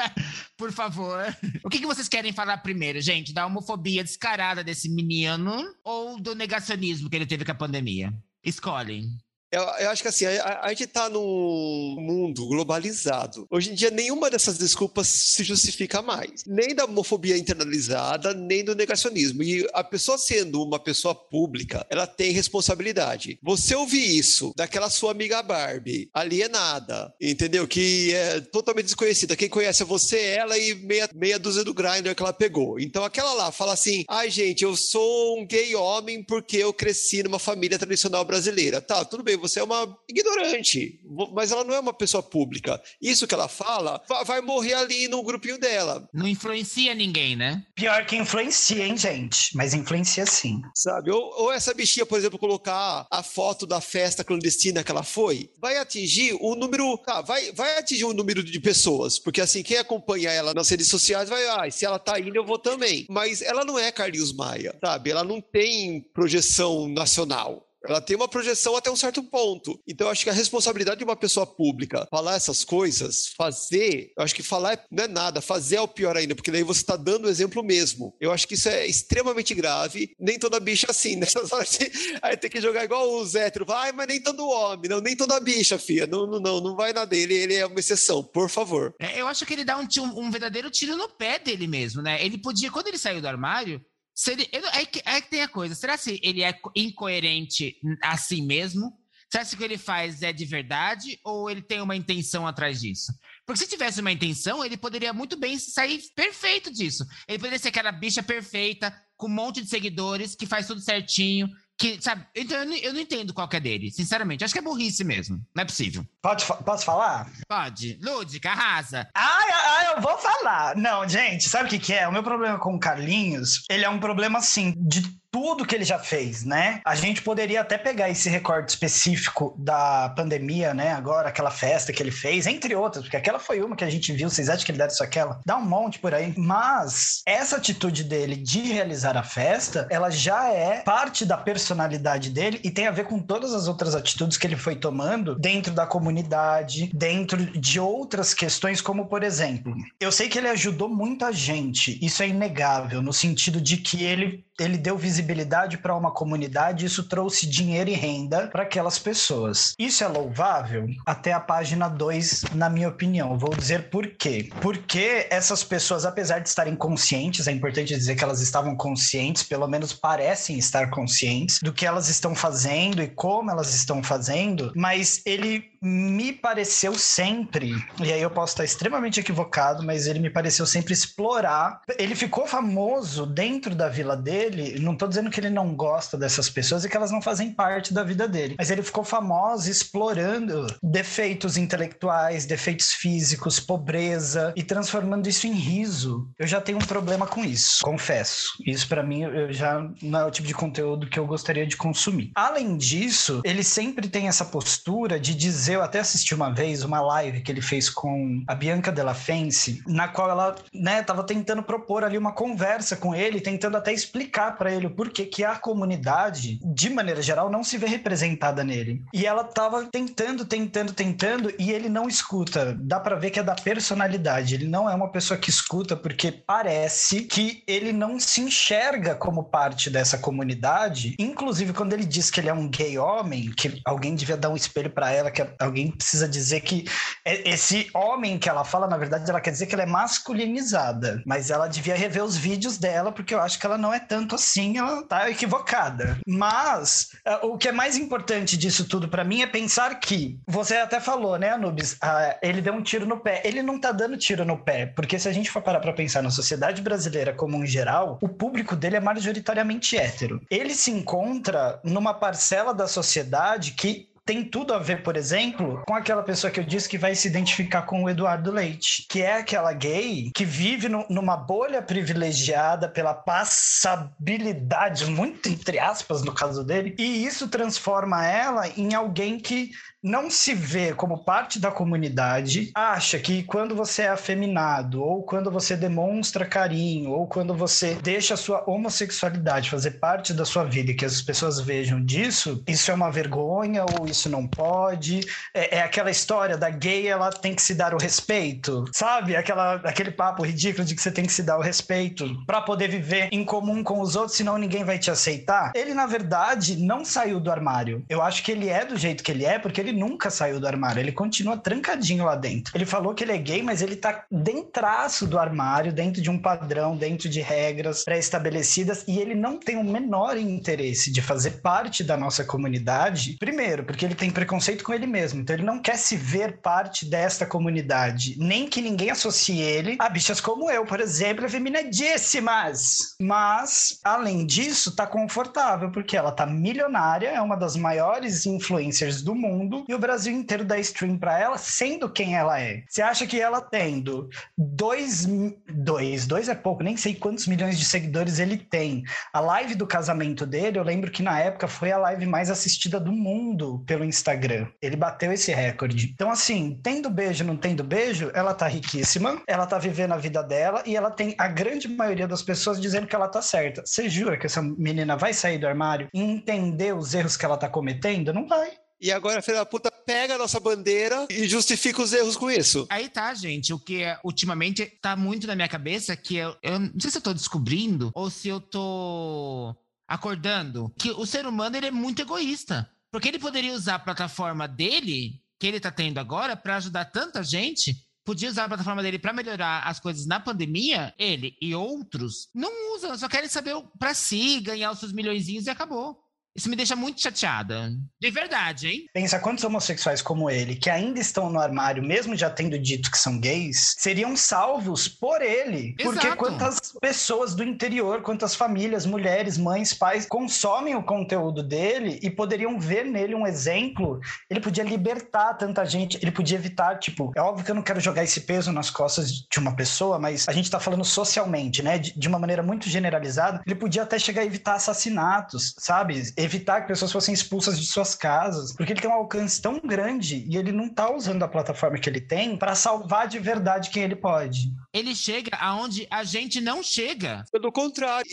Por favor. O que, que vocês querem falar primeiro, gente? Da homofobia descarada desse menino ou do negacionismo que ele teve com a pandemia? Escolhem. Eu, eu acho que assim, a, a- gente tá num mundo globalizado. Hoje em dia, nenhuma dessas desculpas se justifica mais. Nem da homofobia internalizada, nem do negacionismo. E a pessoa sendo uma pessoa pública, ela tem responsabilidade. Você ouvir isso daquela sua amiga Barbie, alienada, entendeu? Que é totalmente desconhecida. Quem conhece é você, ela e meia, meia dúzia do grinder que ela pegou. Então aquela lá fala assim: ai, gente, eu sou um gay homem porque eu cresci numa família tradicional brasileira. Tá, tudo bem, você é uma ignorante, mas ela não é uma pessoa pública. Isso que ela fala va- vai morrer ali no grupinho dela, Não influencia ninguém, né? Pior que influencia, hein, gente? Mas influencia sim. sabe? Ou, ou essa bichinha, por exemplo, colocar a foto da festa clandestina que ela foi, vai atingir o número. Tá, vai, vai atingir um número de pessoas, porque assim, quem acompanha ela nas redes sociais vai, ah, se ela tá indo, eu vou também. Mas ela não é Carlinhos Maia, sabe? Ela não tem projeção nacional. Ela tem uma projeção até um certo ponto. Então, acho que a responsabilidade de uma pessoa pública falar essas coisas, fazer, eu acho que falar não é nada, fazer é o pior ainda, porque daí você está dando o exemplo mesmo. Eu acho que isso é extremamente grave. Nem toda bicha é assim, nessas horas de- aí tem que jogar igual os héteros. Vai, mas nem todo homem, não, nem toda bicha, filha. Não, não, não, não vai na dele, ele é uma exceção, por favor. É, Eu acho que ele dá um, um verdadeiro tiro no pé dele mesmo, né? Ele podia, quando ele saiu do armário, se ele, é, que, é que tem a coisa. Será se ele é co- incoerente assim mesmo? Será se o que ele faz é de verdade ou ele tem uma intenção atrás disso? Porque se tivesse uma intenção, ele poderia muito bem sair perfeito disso. Ele poderia ser aquela bicha perfeita, com um monte de seguidores, que faz tudo certinho, que, sabe? Então eu não, eu não entendo qual que é dele, sinceramente. Acho que é burrice mesmo. Não é possível. Pode, posso falar? Pode. Lúdica, arrasa. Ai, ai, eu vou falar. Não, gente, sabe o que, que é? O meu problema com o Carlinhos, ele é um problema, assim, de tudo que ele já fez, né? A gente poderia até pegar esse recorte específico da pandemia, né? Agora, aquela festa que ele fez, entre outras, porque aquela foi uma que a gente viu, vocês acham que ele deve só aquela? Dá um monte por aí. Mas essa atitude dele de realizar a festa, ela já é parte da personalidade dele e tem a ver com todas as outras atitudes que ele foi tomando dentro da comunidade, dentro de outras questões, como por exemplo, eu sei que ele ajudou muita gente, isso é inegável, no sentido de que ele ele deu visibilidade para uma comunidade, isso trouxe dinheiro e renda para aquelas pessoas. Isso é louvável até a página 2, na minha opinião. Vou dizer por quê. Porque essas pessoas, apesar de estarem conscientes, é importante dizer que elas estavam conscientes, pelo menos parecem estar conscientes do que elas estão fazendo e como elas estão fazendo, mas ele me pareceu sempre, e aí eu posso estar extremamente equivocado, mas ele me pareceu sempre explorar. Ele ficou famoso dentro da vila dele. Não tô dizendo que ele não gosta dessas pessoas e que elas não fazem parte da vida dele, mas ele ficou famoso explorando defeitos intelectuais, defeitos físicos, pobreza e transformando isso em riso. Eu já tenho um problema com isso, confesso. Isso pra mim eu já não é o tipo de conteúdo que eu gostaria de consumir. Além disso, ele sempre tem essa postura de dizer eu até assisti uma vez uma live que ele fez com a Bianca Della Fence, na qual ela, né, tava tentando propor ali uma conversa com ele, tentando até explicar para ele o porquê que a comunidade, de maneira geral, não se vê representada nele. E ela tava tentando, tentando, tentando, e ele não escuta. Dá para ver que é da personalidade. Ele não é uma pessoa que escuta porque parece que ele não se enxerga como parte dessa comunidade. Inclusive, quando ele diz que ele é um gay homem, que alguém devia dar um espelho para ela, que alguém precisa dizer que esse homem que ela fala, na verdade, ela quer dizer que ela é masculinizada. Mas ela devia rever os vídeos dela, porque eu acho que ela não é tanto assim, ela tá equivocada. Mas uh, o que é mais importante disso tudo para mim é pensar que você até falou, né, Anubis? Uh, ele deu um tiro no pé. Ele não tá dando tiro no pé, porque se a gente for parar pra pensar na sociedade brasileira como um geral, o público dele é majoritariamente hétero. Ele se encontra numa parcela da sociedade que tem tudo a ver, por exemplo, com aquela pessoa que eu disse que vai se identificar com o Eduardo Leite, que é aquela gay que vive no, numa bolha privilegiada pela passabilidade, muito entre aspas no caso dele, e isso transforma ela em alguém que não se vê como parte da comunidade, acha que quando você é afeminado, ou quando você demonstra carinho, ou quando você deixa a sua homossexualidade fazer parte da sua vida e que as pessoas vejam disso, isso é uma vergonha ou isso não pode. É, é aquela história da gay, ela tem que se dar o respeito, sabe? Aquela, aquele papo ridículo de que você tem que se dar o respeito para poder viver em comum com os outros, senão ninguém vai te aceitar. Ele, na verdade, não saiu do armário. Eu acho que ele é do jeito que ele é, porque ele nunca saiu do armário, ele continua trancadinho lá dentro. Ele falou que ele é gay, mas ele tá dentraço do armário, dentro de um padrão, dentro de regras pré-estabelecidas, e ele não tem o menor interesse de fazer parte da nossa comunidade. Primeiro, porque ele tem preconceito com ele mesmo, então ele não quer se ver parte desta comunidade, nem que ninguém associe ele a bichas como eu, por exemplo, efeminadíssimas. Mas, além disso, tá confortável, porque ela tá milionária, é uma das maiores influencers do mundo, e o Brasil inteiro dá stream para ela, sendo quem ela é. Você acha que ela tendo dois, dois, dois é pouco, nem sei quantos milhões de seguidores ele tem. A live do casamento dele, eu lembro que na época foi a live mais assistida do mundo pelo Instagram. Ele bateu esse recorde. Então, assim, tendo beijo, não tendo beijo, ela tá riquíssima, ela tá vivendo a vida dela e ela tem a grande maioria das pessoas dizendo que ela tá certa. Você jura que essa menina vai sair do armário e entender os erros que ela tá cometendo? Não vai. E agora a filha da puta pega a nossa bandeira e justifica os erros com isso. Aí tá, gente. O que é, ultimamente tá muito na minha cabeça que eu, eu não sei se eu tô descobrindo ou se eu tô acordando que o ser humano ele é muito egoísta. Porque ele poderia usar a plataforma dele, que ele tá tendo agora, para ajudar tanta gente. Podia usar a plataforma dele para melhorar as coisas na pandemia, ele e outros não usam, só querem saber para si, ganhar os seus milhõeszinhos e acabou. Isso me deixa muito chateada. De verdade, hein? Pensa quantos homossexuais como ele, que ainda estão no armário, mesmo já tendo dito que são gays, seriam salvos por ele. Exato. Porque quantas pessoas do interior, quantas famílias, mulheres, mães, pais, consomem o conteúdo dele e poderiam ver nele um exemplo. Ele podia libertar tanta gente, ele podia evitar, tipo, é óbvio que eu não quero jogar esse peso nas costas de uma pessoa, mas a gente tá falando socialmente, né? De, de uma maneira muito generalizada. Ele podia até chegar a evitar assassinatos, sabe? Evitar que pessoas fossem expulsas de suas casas, porque ele tem um alcance tão grande e ele não tá usando a plataforma que ele tem para salvar de verdade quem ele pode. Ele chega aonde a gente não chega. Pelo contrário,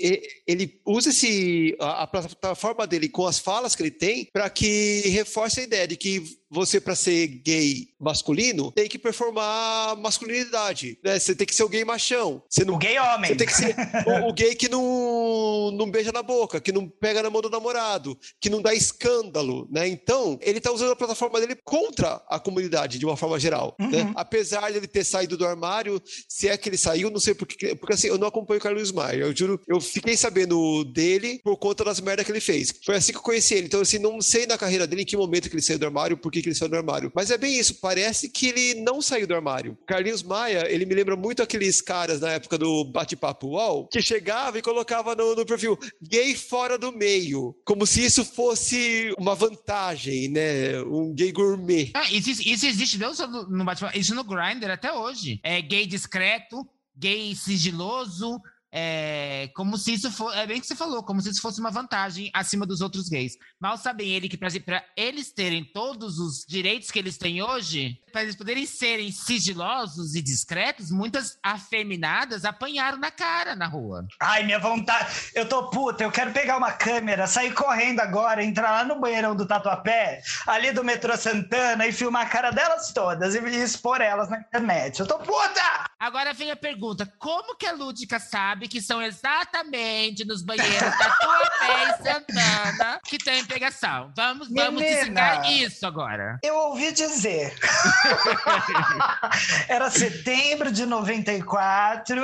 ele usa esse, a, a plataforma dele com as falas que ele tem para que reforce a ideia de que você, para ser gay masculino, tem que performar masculinidade. Né? Você tem que ser o gay machão. Você não, o gay homem. Você tem que ser o, o, gay que não, não beija na boca, que não pega na mão do namorado, que não dá escândalo. Né? Então, ele está usando a plataforma dele contra a comunidade, de uma forma geral. Né? Uhum. Né? Apesar de ele ter saído do armário, se é que ele saiu, não sei porque. Porque assim, eu não acompanho o Carlos Maia. Eu juro, eu fiquei sabendo dele por conta das merdas que ele fez. Foi assim que eu conheci ele. Então, assim, não sei na carreira dele em que momento que ele saiu do armário, porque que ele saiu do armário. Mas é bem isso, parece que ele não saiu do armário. Carlinhos Maia, ele me lembra muito aqueles caras na época do bate-papo UOL, que chegava e colocava no, no, perfil gay fora do meio, como se isso fosse uma vantagem, né? Um gay gourmet. Ah, isso, isso existe não só no bate-papo, isso no Grindr até hoje. É gay discreto, gay sigiloso, é, como se isso fosse. É bem que você falou, como se isso fosse uma vantagem acima dos outros gays. Mal sabem ele que para eles terem todos os direitos que eles têm hoje, para eles poderem serem sigilosos e discretos, muitas afeminadas apanharam na cara na rua. Ai, minha vontade. Eu tô puta, eu quero pegar uma câmera, sair correndo agora, entrar lá no banheirão do Tatuapé, ali do metrô Santana, e filmar a cara delas todas e expor elas na internet. Eu tô puta! Agora vem a pergunta: como que a Lúdica sabe que são exatamente nos banheiros da Tatuapé e Santana que tem pegação? Vamos, vamos desligar isso agora. Eu ouvi dizer. Era setembro de 94.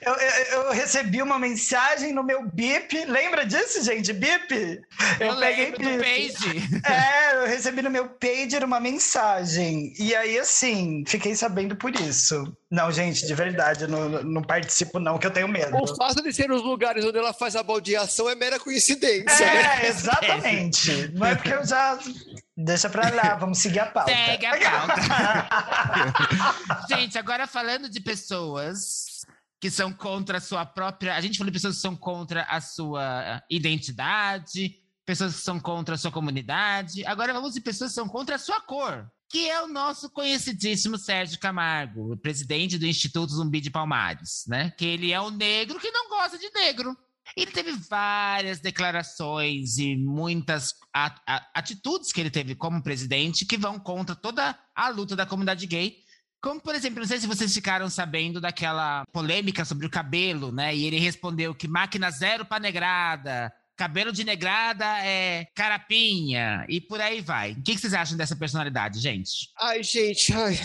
Eu, eu, eu, recebi uma mensagem no meu BIP. Lembra disso, gente? BIP? Eu, eu peguei BIP. page. É, eu recebi no meu pager uma mensagem. E aí, assim, fiquei sabendo por isso. Não, gente, de verdade, não, não participo, não, que eu tenho medo. O fato de ser os lugares onde ela faz a baldeação é mera coincidência. É, né? exatamente. Não é porque eu já. Deixa pra lá, vamos seguir a pauta. Segue a pauta. gente, agora falando de pessoas que são contra a sua própria. A gente falou de pessoas que são contra a sua identidade, pessoas que são contra a sua comunidade. Agora vamos de pessoas que são contra a sua cor que é o nosso conhecidíssimo Sérgio Camargo, presidente do Instituto Zumbi de Palmares, né? Que ele é um negro que não gosta de negro. Ele teve várias declarações e muitas atitudes que ele teve como presidente que vão contra toda a luta da comunidade gay. Como, por exemplo, não sei se vocês ficaram sabendo daquela polêmica sobre o cabelo, né? E ele respondeu que máquina zero para negrada, cabelo de negrada é carapinha e por aí vai. O que vocês acham dessa personalidade, gente? Ai, gente, ai.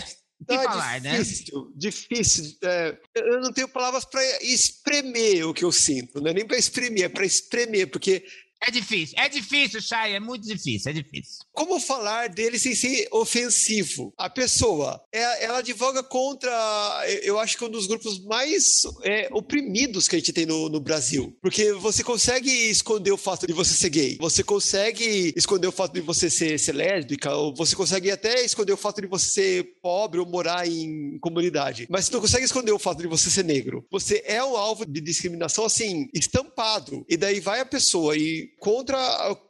Que ah, falar, difícil, né? Difícil. É, eu não tenho palavras para espremer o que eu sinto, não é nem para exprimir, é para espremer, porque é difícil, é difícil, Chay, é muito difícil, é difícil. Como falar dele sem ser ofensivo? A pessoa, é, ela advoga contra, eu acho que um dos grupos mais é, oprimidos que a gente tem no, no, Brasil. Porque você consegue esconder o fato de você ser gay, você consegue esconder o fato de você ser, ser lésbica, ou você consegue até esconder o fato de você ser pobre ou morar em comunidade. Mas você não consegue esconder o fato de você ser negro. Você é um alvo de discriminação, assim, estampado. E daí vai a pessoa e contra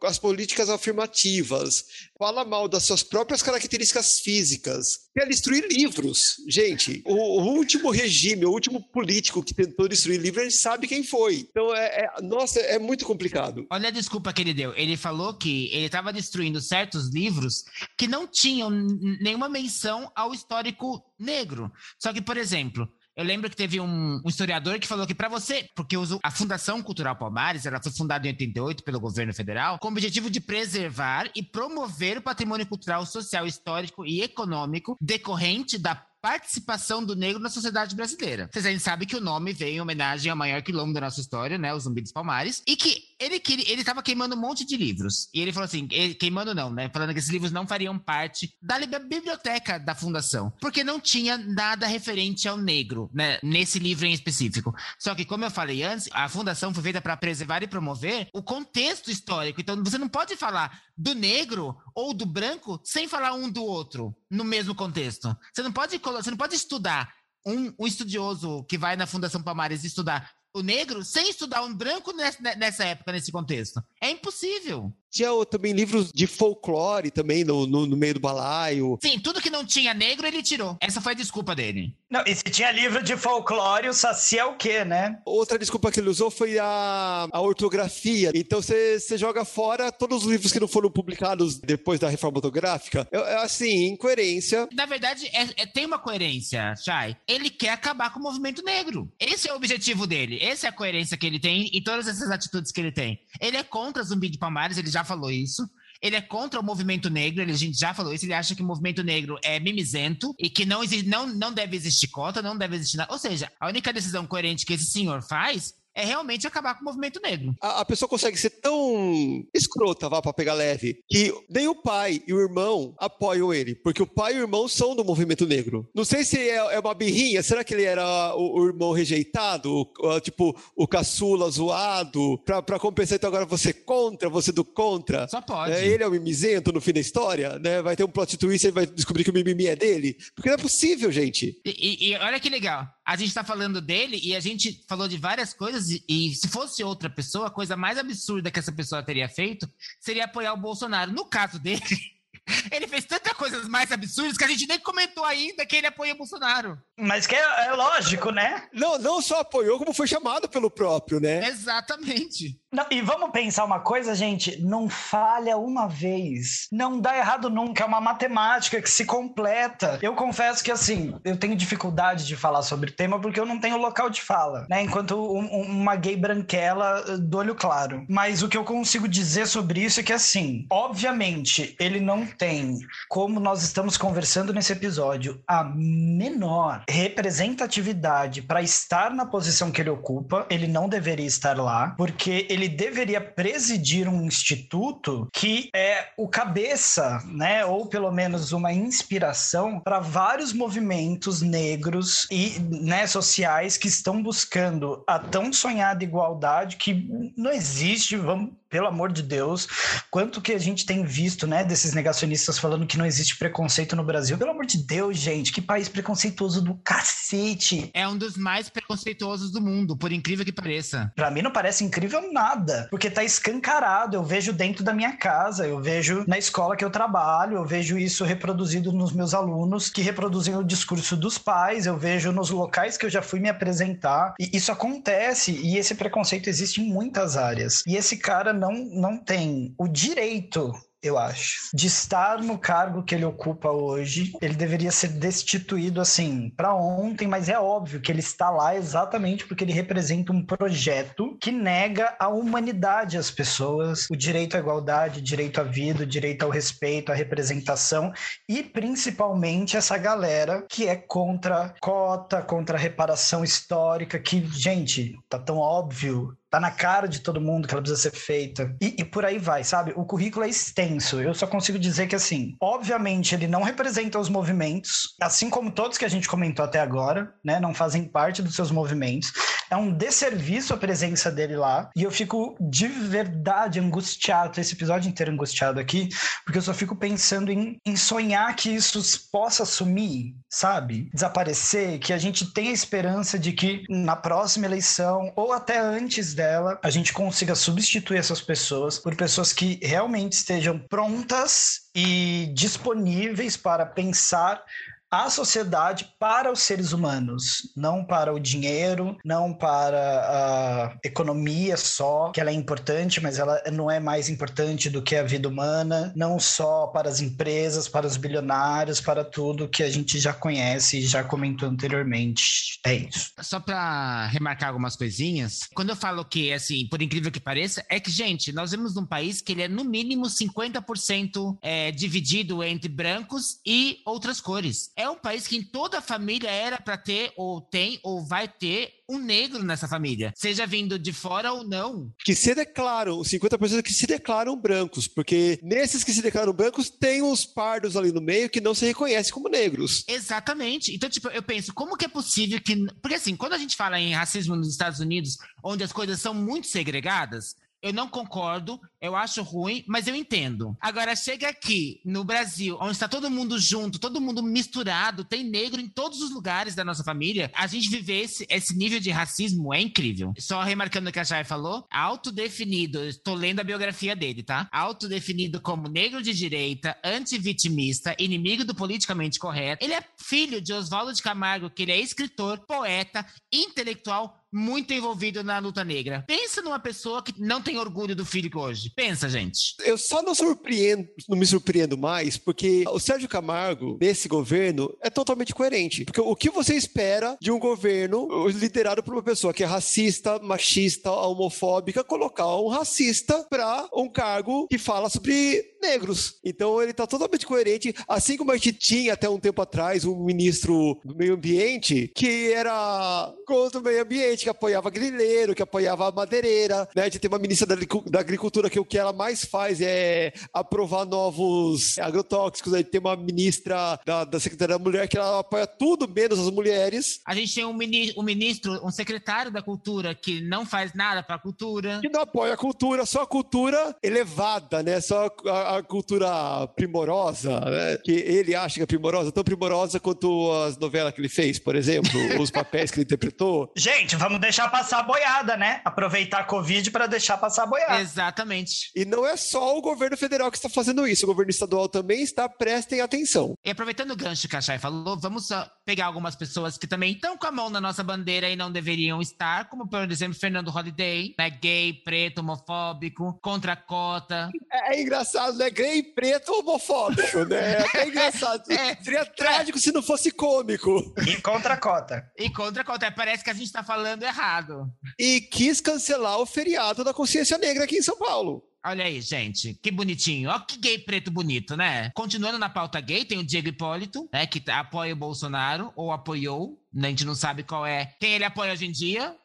as políticas afirmativas, fala mal das suas próprias características físicas, quer destruir livros. Gente, o, último regime, o último político que tentou destruir livros, a gente sabe quem foi. Então, é, é nossa, é muito complicado. Olha a desculpa que ele deu. Ele falou que ele estava destruindo certos livros que não tinham nenhuma menção ao histórico negro. Só que, por exemplo, eu lembro que teve um, um historiador que falou que para você, porque a Fundação Cultural Palmares, ela foi fundada em 88 pelo governo federal, com o objetivo de preservar e promover o patrimônio cultural, social, histórico e econômico decorrente da participação do negro na sociedade brasileira. Vocês ainda sabem que o nome veio em homenagem ao maior quilombo da nossa história, né? O Zumbi dos Palmares. E que ele, ele tava queimando um monte de livros. E ele falou assim: queimando não, né? Falando que esses livros não fariam parte da biblioteca da fundação. Porque não tinha nada referente ao negro, né? Nesse livro em específico. Só que, como eu falei antes, a fundação foi feita para preservar e promover o contexto histórico. Então, você não pode falar do negro ou do branco sem falar um do outro no mesmo contexto. Você não pode, você não pode estudar um, um estudioso que vai na Fundação Palmares estudar o negro sem estudar um branco nessa, nessa época, nesse contexto. É impossível. Tinha também livros de folclore também no, no, no, meio do balaio. Sim, tudo que não tinha negro ele tirou. Essa foi a desculpa dele. Não, e se tinha livro de folclore, o Saci é o quê, né? Outra desculpa que ele usou foi a, a ortografia. Então você joga fora todos os livros que não foram publicados depois da reforma ortográfica. É, assim, incoerência. Na verdade, é, é, tem uma coerência, Chay. Ele quer acabar com o movimento negro. Esse é o objetivo dele. Essa é a coerência que ele tem e todas essas atitudes que ele tem. Ele é contra Zumbi de Palmares, ele já já falou isso. Ele é contra o movimento negro, ele, a gente já falou isso. Ele acha que o movimento negro é mimizento e que não, existe, não, não deve existir cota, não deve existir nada. Ou seja, a única decisão coerente que esse senhor faz é realmente acabar com o movimento negro. A, a, pessoa consegue ser tão escrota, vá para pegar leve, que nem o pai e o irmão apoiam ele, porque o pai e o irmão são do movimento negro. Não sei se é, é uma birrinha, será que ele era o, o irmão rejeitado, o, tipo o caçula zoado, pra, pra compensar então agora você contra, você do contra? Só pode. É, ele é o mimizento no fim da história, né? Vai ter um plot twist e ele vai descobrir que o mimimi é dele. Porque não é possível, gente. E, e, e olha que legal a gente tá falando dele e a gente falou de várias coisas, e, e se fosse outra pessoa, a coisa mais absurda que essa pessoa teria feito seria apoiar o Bolsonaro. No caso dele, ele fez tantas coisas mais absurdas que a gente nem comentou ainda que ele apoia o Bolsonaro. Mas que é, é lógico, né? Não, não só apoiou, como foi chamado pelo próprio, né? Exatamente. Não, e vamos pensar uma coisa, gente. Não falha uma vez. Não dá errado nunca. É uma matemática que se completa. Eu confesso que, assim, eu tenho dificuldade de falar sobre o tema porque eu não tenho local de fala, né? Enquanto um- um- uma gay branquela eh, do olho claro. Mas o que eu consigo dizer sobre isso é que, assim, obviamente, ele não tem, como nós estamos conversando nesse episódio, a menor representatividade para estar na posição que ele ocupa. Ele não deveria estar lá, porque ele deveria presidir um instituto que é o cabeça, né, ou pelo menos uma inspiração para vários movimentos negros e né, sociais que estão buscando a tão sonhada igualdade que não existe, vamos pelo amor de Deus, quanto que a gente tem visto, né, desses negacionistas falando que não existe preconceito no Brasil. Pelo amor de Deus, gente, que país preconceituoso do cacete. É um dos mais preconceituosos do mundo, por incrível que pareça. Pra mim não parece incrível nada, porque tá escancarado. Eu vejo dentro da minha casa, eu vejo na escola que eu trabalho, eu vejo isso reproduzido nos meus alunos que reproduzem o discurso dos pais, eu vejo nos locais que eu já fui me apresentar. E isso acontece, e esse preconceito existe em muitas áreas. E esse cara não, não tem o direito eu acho, de estar no cargo que ele ocupa hoje. Ele deveria ser destituído assim para ontem, mas é óbvio que ele está lá exatamente porque ele representa um projeto que nega a humanidade às pessoas, o direito à igualdade, direito à vida, direito ao respeito, à representação e principalmente essa galera que é contra cota, contra reparação histórica, que, gente, tá tão óbvio tá na cara de todo mundo que ela precisa ser feita. E, e, por aí vai, sabe? O currículo é extenso. Eu só consigo dizer que, assim, obviamente ele não representa os movimentos, assim como todos que a gente comentou até agora, né? Não fazem parte dos seus movimentos. É um desserviço a presença dele lá. E eu fico de verdade angustiado, esse episódio inteiro angustiado aqui, porque eu só fico pensando em, em sonhar que isso possa sumir, sabe? Desaparecer, que a gente tenha esperança de que na próxima eleição, ou até antes dela, a gente consiga substituir essas pessoas por pessoas que realmente estejam prontas e disponíveis para pensar a sociedade para os seres humanos, não para o dinheiro, não para a economia só, que ela é importante, mas ela não é mais importante do que a vida humana, não só para as empresas, para os bilionários, para tudo que a gente já conhece e já comentou anteriormente. É isso. Só para remarcar algumas coisinhas, quando eu falo que, assim, por incrível que pareça, é que, gente, nós vemos um país que ele é no mínimo 50% é, dividido entre brancos e outras cores é um país que em toda a família era para ter, ou tem, ou vai ter um negro nessa família, seja vindo de fora ou não. Que se declaram, 50% que se declaram brancos, porque nesses que se declaram brancos, tem uns pardos ali no meio que não se reconhecem como negros. Exatamente. Então, tipo, eu penso, como que é possível que. Porque assim, quando a gente fala em racismo nos Estados Unidos, onde as coisas são muito segregadas, eu não concordo, eu acho ruim, mas eu entendo. Agora, chega aqui no Brasil, onde está todo mundo junto, todo mundo misturado, tem negro em todos os lugares da nossa família, a gente viver esse, esse nível de racismo é incrível. Só remarcando o que a Chay falou, autodefinido, estou lendo a biografia dele, tá? Autodefinido como negro de direita, antivitimista, inimigo do politicamente correto. Ele é filho de Oswaldo de Camargo, que ele é escritor, poeta, intelectual, muito envolvido na luta negra. Pensa numa pessoa que não tem orgulho do filho que hoje. Pensa, gente. Eu só não surpreendo, não me surpreendo mais, porque o Sérgio Camargo, nesse governo, é totalmente coerente. Porque o que você espera de um governo liderado por uma pessoa que é racista, machista, homofóbica, colocar um racista para um cargo que fala sobre negros. Então ele tá totalmente coerente, assim como a gente tinha até um tempo atrás um ministro do meio ambiente que era contra o meio ambiente, que apoiava grileiro, que apoiava madeireira, né? A gente tem uma ministra da, agricultura que o que ela mais faz é aprovar novos agrotóxicos, a gente tem uma ministra da, da Secretaria da Mulher que ela apoia tudo menos as mulheres. A gente tem um, mini, um ministro, um secretário da cultura que não faz nada para a cultura. Que não apoia a cultura, só a cultura elevada, né? Só a, a, a cultura primorosa, né? que ele acha que é primorosa, tão primorosa quanto as novelas que ele fez, por exemplo, os papéis que ele interpretou. Gente, vamos deixar passar a boiada, né? Aproveitar a Covid para deixar passar a boiada. Exatamente. E não é só o governo federal que está fazendo isso, o governo estadual também está, prestem atenção. E aproveitando o gancho que a Chay falou, vamos pegar algumas pessoas que também estão com a mão na nossa bandeira e não deveriam estar, como por exemplo Fernando Holliday, né, gay, preto, homofóbico, contra a cota. É, é engraçado, né? Gay, preto, homofóbico, né? É engraçado. É. Seria trágico se não fosse cômico. E contra a cota. E contra a cota. Parece que a gente está falando errado. E quis cancelar o feriado da consciência negra aqui em São Paulo. Olha aí, gente, que bonitinho. Ó, que gay preto bonito, né? Continuando na pauta gay, tem o Diego Hipólito, né? Que apoia o Bolsonaro, ou apoiou. né, A gente não sabe qual é. Quem ele apoia hoje em dia.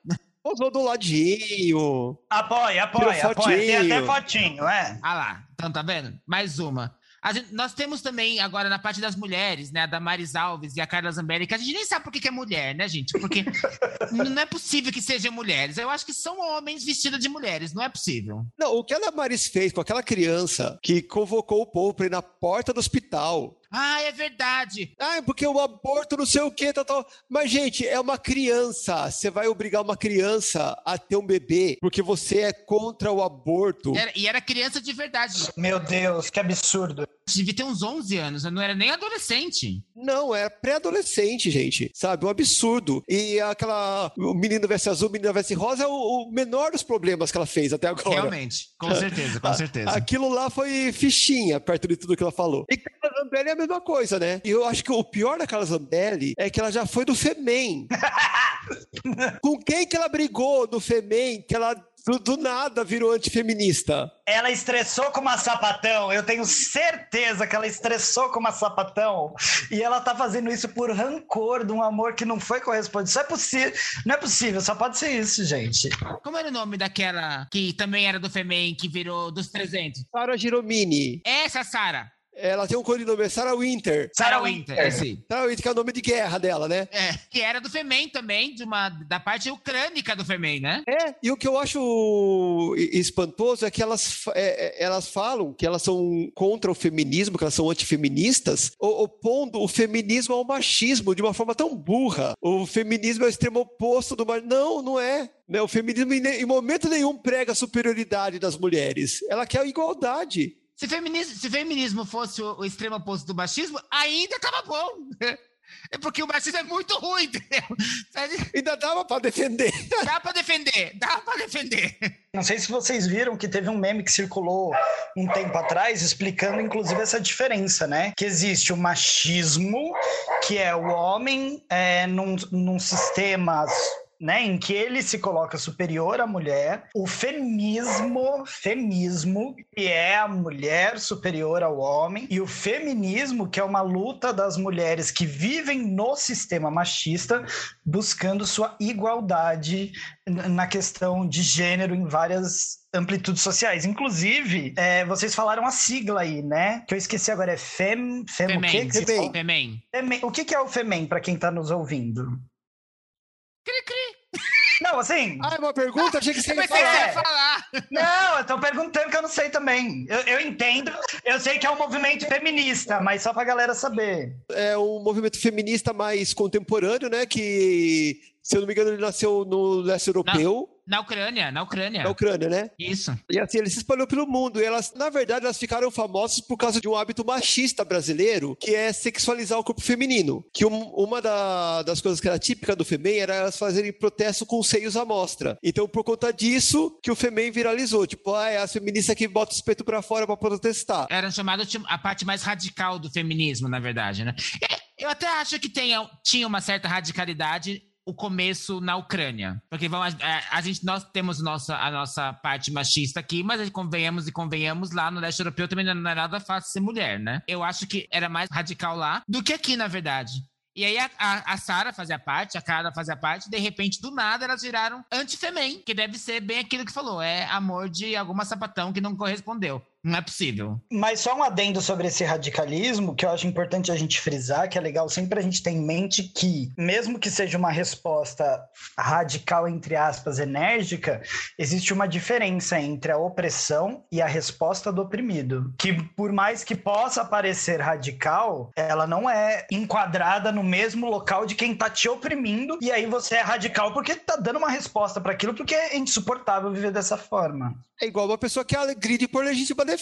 Posou do ladinho. Apoia, apoia, apoia. Tem até fotinho, é. Ah lá, então tá vendo? Mais uma. A gente- nós temos também agora na parte das mulheres, né? A Damares Alves e a Carla Zambelli, que a gente nem sabe por que que é mulher, né, gente? Porque não é possível que sejam mulheres. Eu acho que são homens vestidos de mulheres, não é possível. Não, o que a Damaris fez com aquela criança que convocou o povo para ir na porta do hospital. Ah, é verdade. Ah, porque o aborto não sei o que, tal, tal. Mas, gente, é uma criança. Você vai obrigar uma criança a ter um bebê porque você é contra o aborto. Era- e era criança de verdade. Meu Deus, que absurdo. Devia ter uns 11 anos, não era nem adolescente. Não, é pré-adolescente, gente. Sabe? Um absurdo. E aquela. O menino veste azul, o menino veste rosa é o, o menor dos problemas que ela fez até agora. Realmente, com certeza, com certeza. Aquilo lá foi fichinha perto de tudo que ela falou. E Carla Zambelli é a mesma coisa, né? E eu acho que o pior da Carla Zambelli é que ela já foi do Femem. Com quem que ela brigou no Femem que ela do, do nada virou antifeminista? Ela estressou com uma sapatão. Eu tenho certeza que ela estressou com uma sapatão. E ela tá fazendo isso por rancor de um amor que não foi correspondido. Isso é possível. Não é possível, só pode ser isso, gente. Como era o nome daquela que também era do Femem, que virou dos 300? Sara Giromini. Essa, Sara. Ela tem um codinome, é Sarah Winter. Sarah Winter, esse. Sarah Winter, que é o nome de guerra dela, né? É, que era do Femem também, de uma, da parte ucrânica do Femem, né? É, e o que eu acho espantoso é que elas, é, é, elas falam que elas são contra o feminismo, que elas são antifeministas, opondo o feminismo ao machismo de uma forma tão burra. O feminismo é o extremo oposto do machismo. Não, não é. Né, O feminismo em momento nenhum prega a superioridade das mulheres. Ela quer a igualdade. Se feminismo, se feminismo fosse o, o extremo oposto do machismo, ainda tava bom. É porque o machismo é muito ruim, entendeu? Ainda dava para defender. Dá pra defender, dá pra defender. Não sei se vocês viram que teve um meme que circulou um tempo atrás explicando, inclusive, essa diferença, né? Que existe o machismo, que é o homem é, num, num sistema. Né, em que ele se coloca superior à mulher, o feminismo, feminismo, que é a mulher superior ao homem, e o feminismo, que é uma luta das mulheres que vivem no sistema machista, buscando sua igualdade na questão de gênero em várias amplitudes sociais. Inclusive, é, vocês falaram a sigla aí, né? Que eu esqueci agora, é FEM... FEM, o Femem, quê que? Femem. Femem. O que é o FEMEN, para quem tá nos ouvindo? Cri, cri. Não, assim... Ah, é uma pergunta? Achei que você Eu ia falar. ia falar. Não, eu tô perguntando que eu não sei também. Eu, eu entendo, eu sei que é um movimento feminista, mas só pra galera saber. É um movimento feminista mais contemporâneo, né? Que, se eu não me engano, ele nasceu no leste europeu, Na Ucrânia, na Ucrânia. na Ucrânia, né? Isso. E assim, ele se espalhou pelo mundo. E elas, na verdade, elas ficaram famosas por causa de um hábito machista brasileiro, que é sexualizar o corpo feminino. Que um- uma da- das coisas que era típica do Femem era elas fazerem protesto com os seios à mostra. Então, por conta disso, que o Femem viralizou. Tipo, ah, é as feministas que botam os peitos pra fora pra protestar. Era chamado de- a parte mais radical do feminismo, na verdade, né? É, Eu até acho que tenha, tinha uma certa radicalidade o começo na Ucrânia. Porque vamos, a, a gente, nós temos nossa, a nossa parte machista aqui, mas convenhamos e convenhamos, lá no leste europeu também não é nada fácil ser mulher, né? Eu acho que era mais radical lá do que aqui, na verdade. E aí a, a, a Sara fazia parte, a Carla fazia parte, de repente, do nada, elas viraram anti-femem, que deve ser bem aquilo que falou, é amor de alguma sapatão que não correspondeu. Não é possível. Mas só um adendo sobre esse radicalismo, que eu acho importante a gente frisar, que é legal sempre a gente ter em mente que, mesmo que seja uma resposta radical, entre aspas, enérgica, existe uma diferença entre a opressão e a resposta do oprimido. Que por mais que possa parecer radical, ela não é enquadrada no mesmo local de quem tá te oprimindo, e aí você é radical porque tá dando uma resposta para aquilo, porque é insuportável viver dessa forma. É igual uma pessoa que agride por legítima defesa.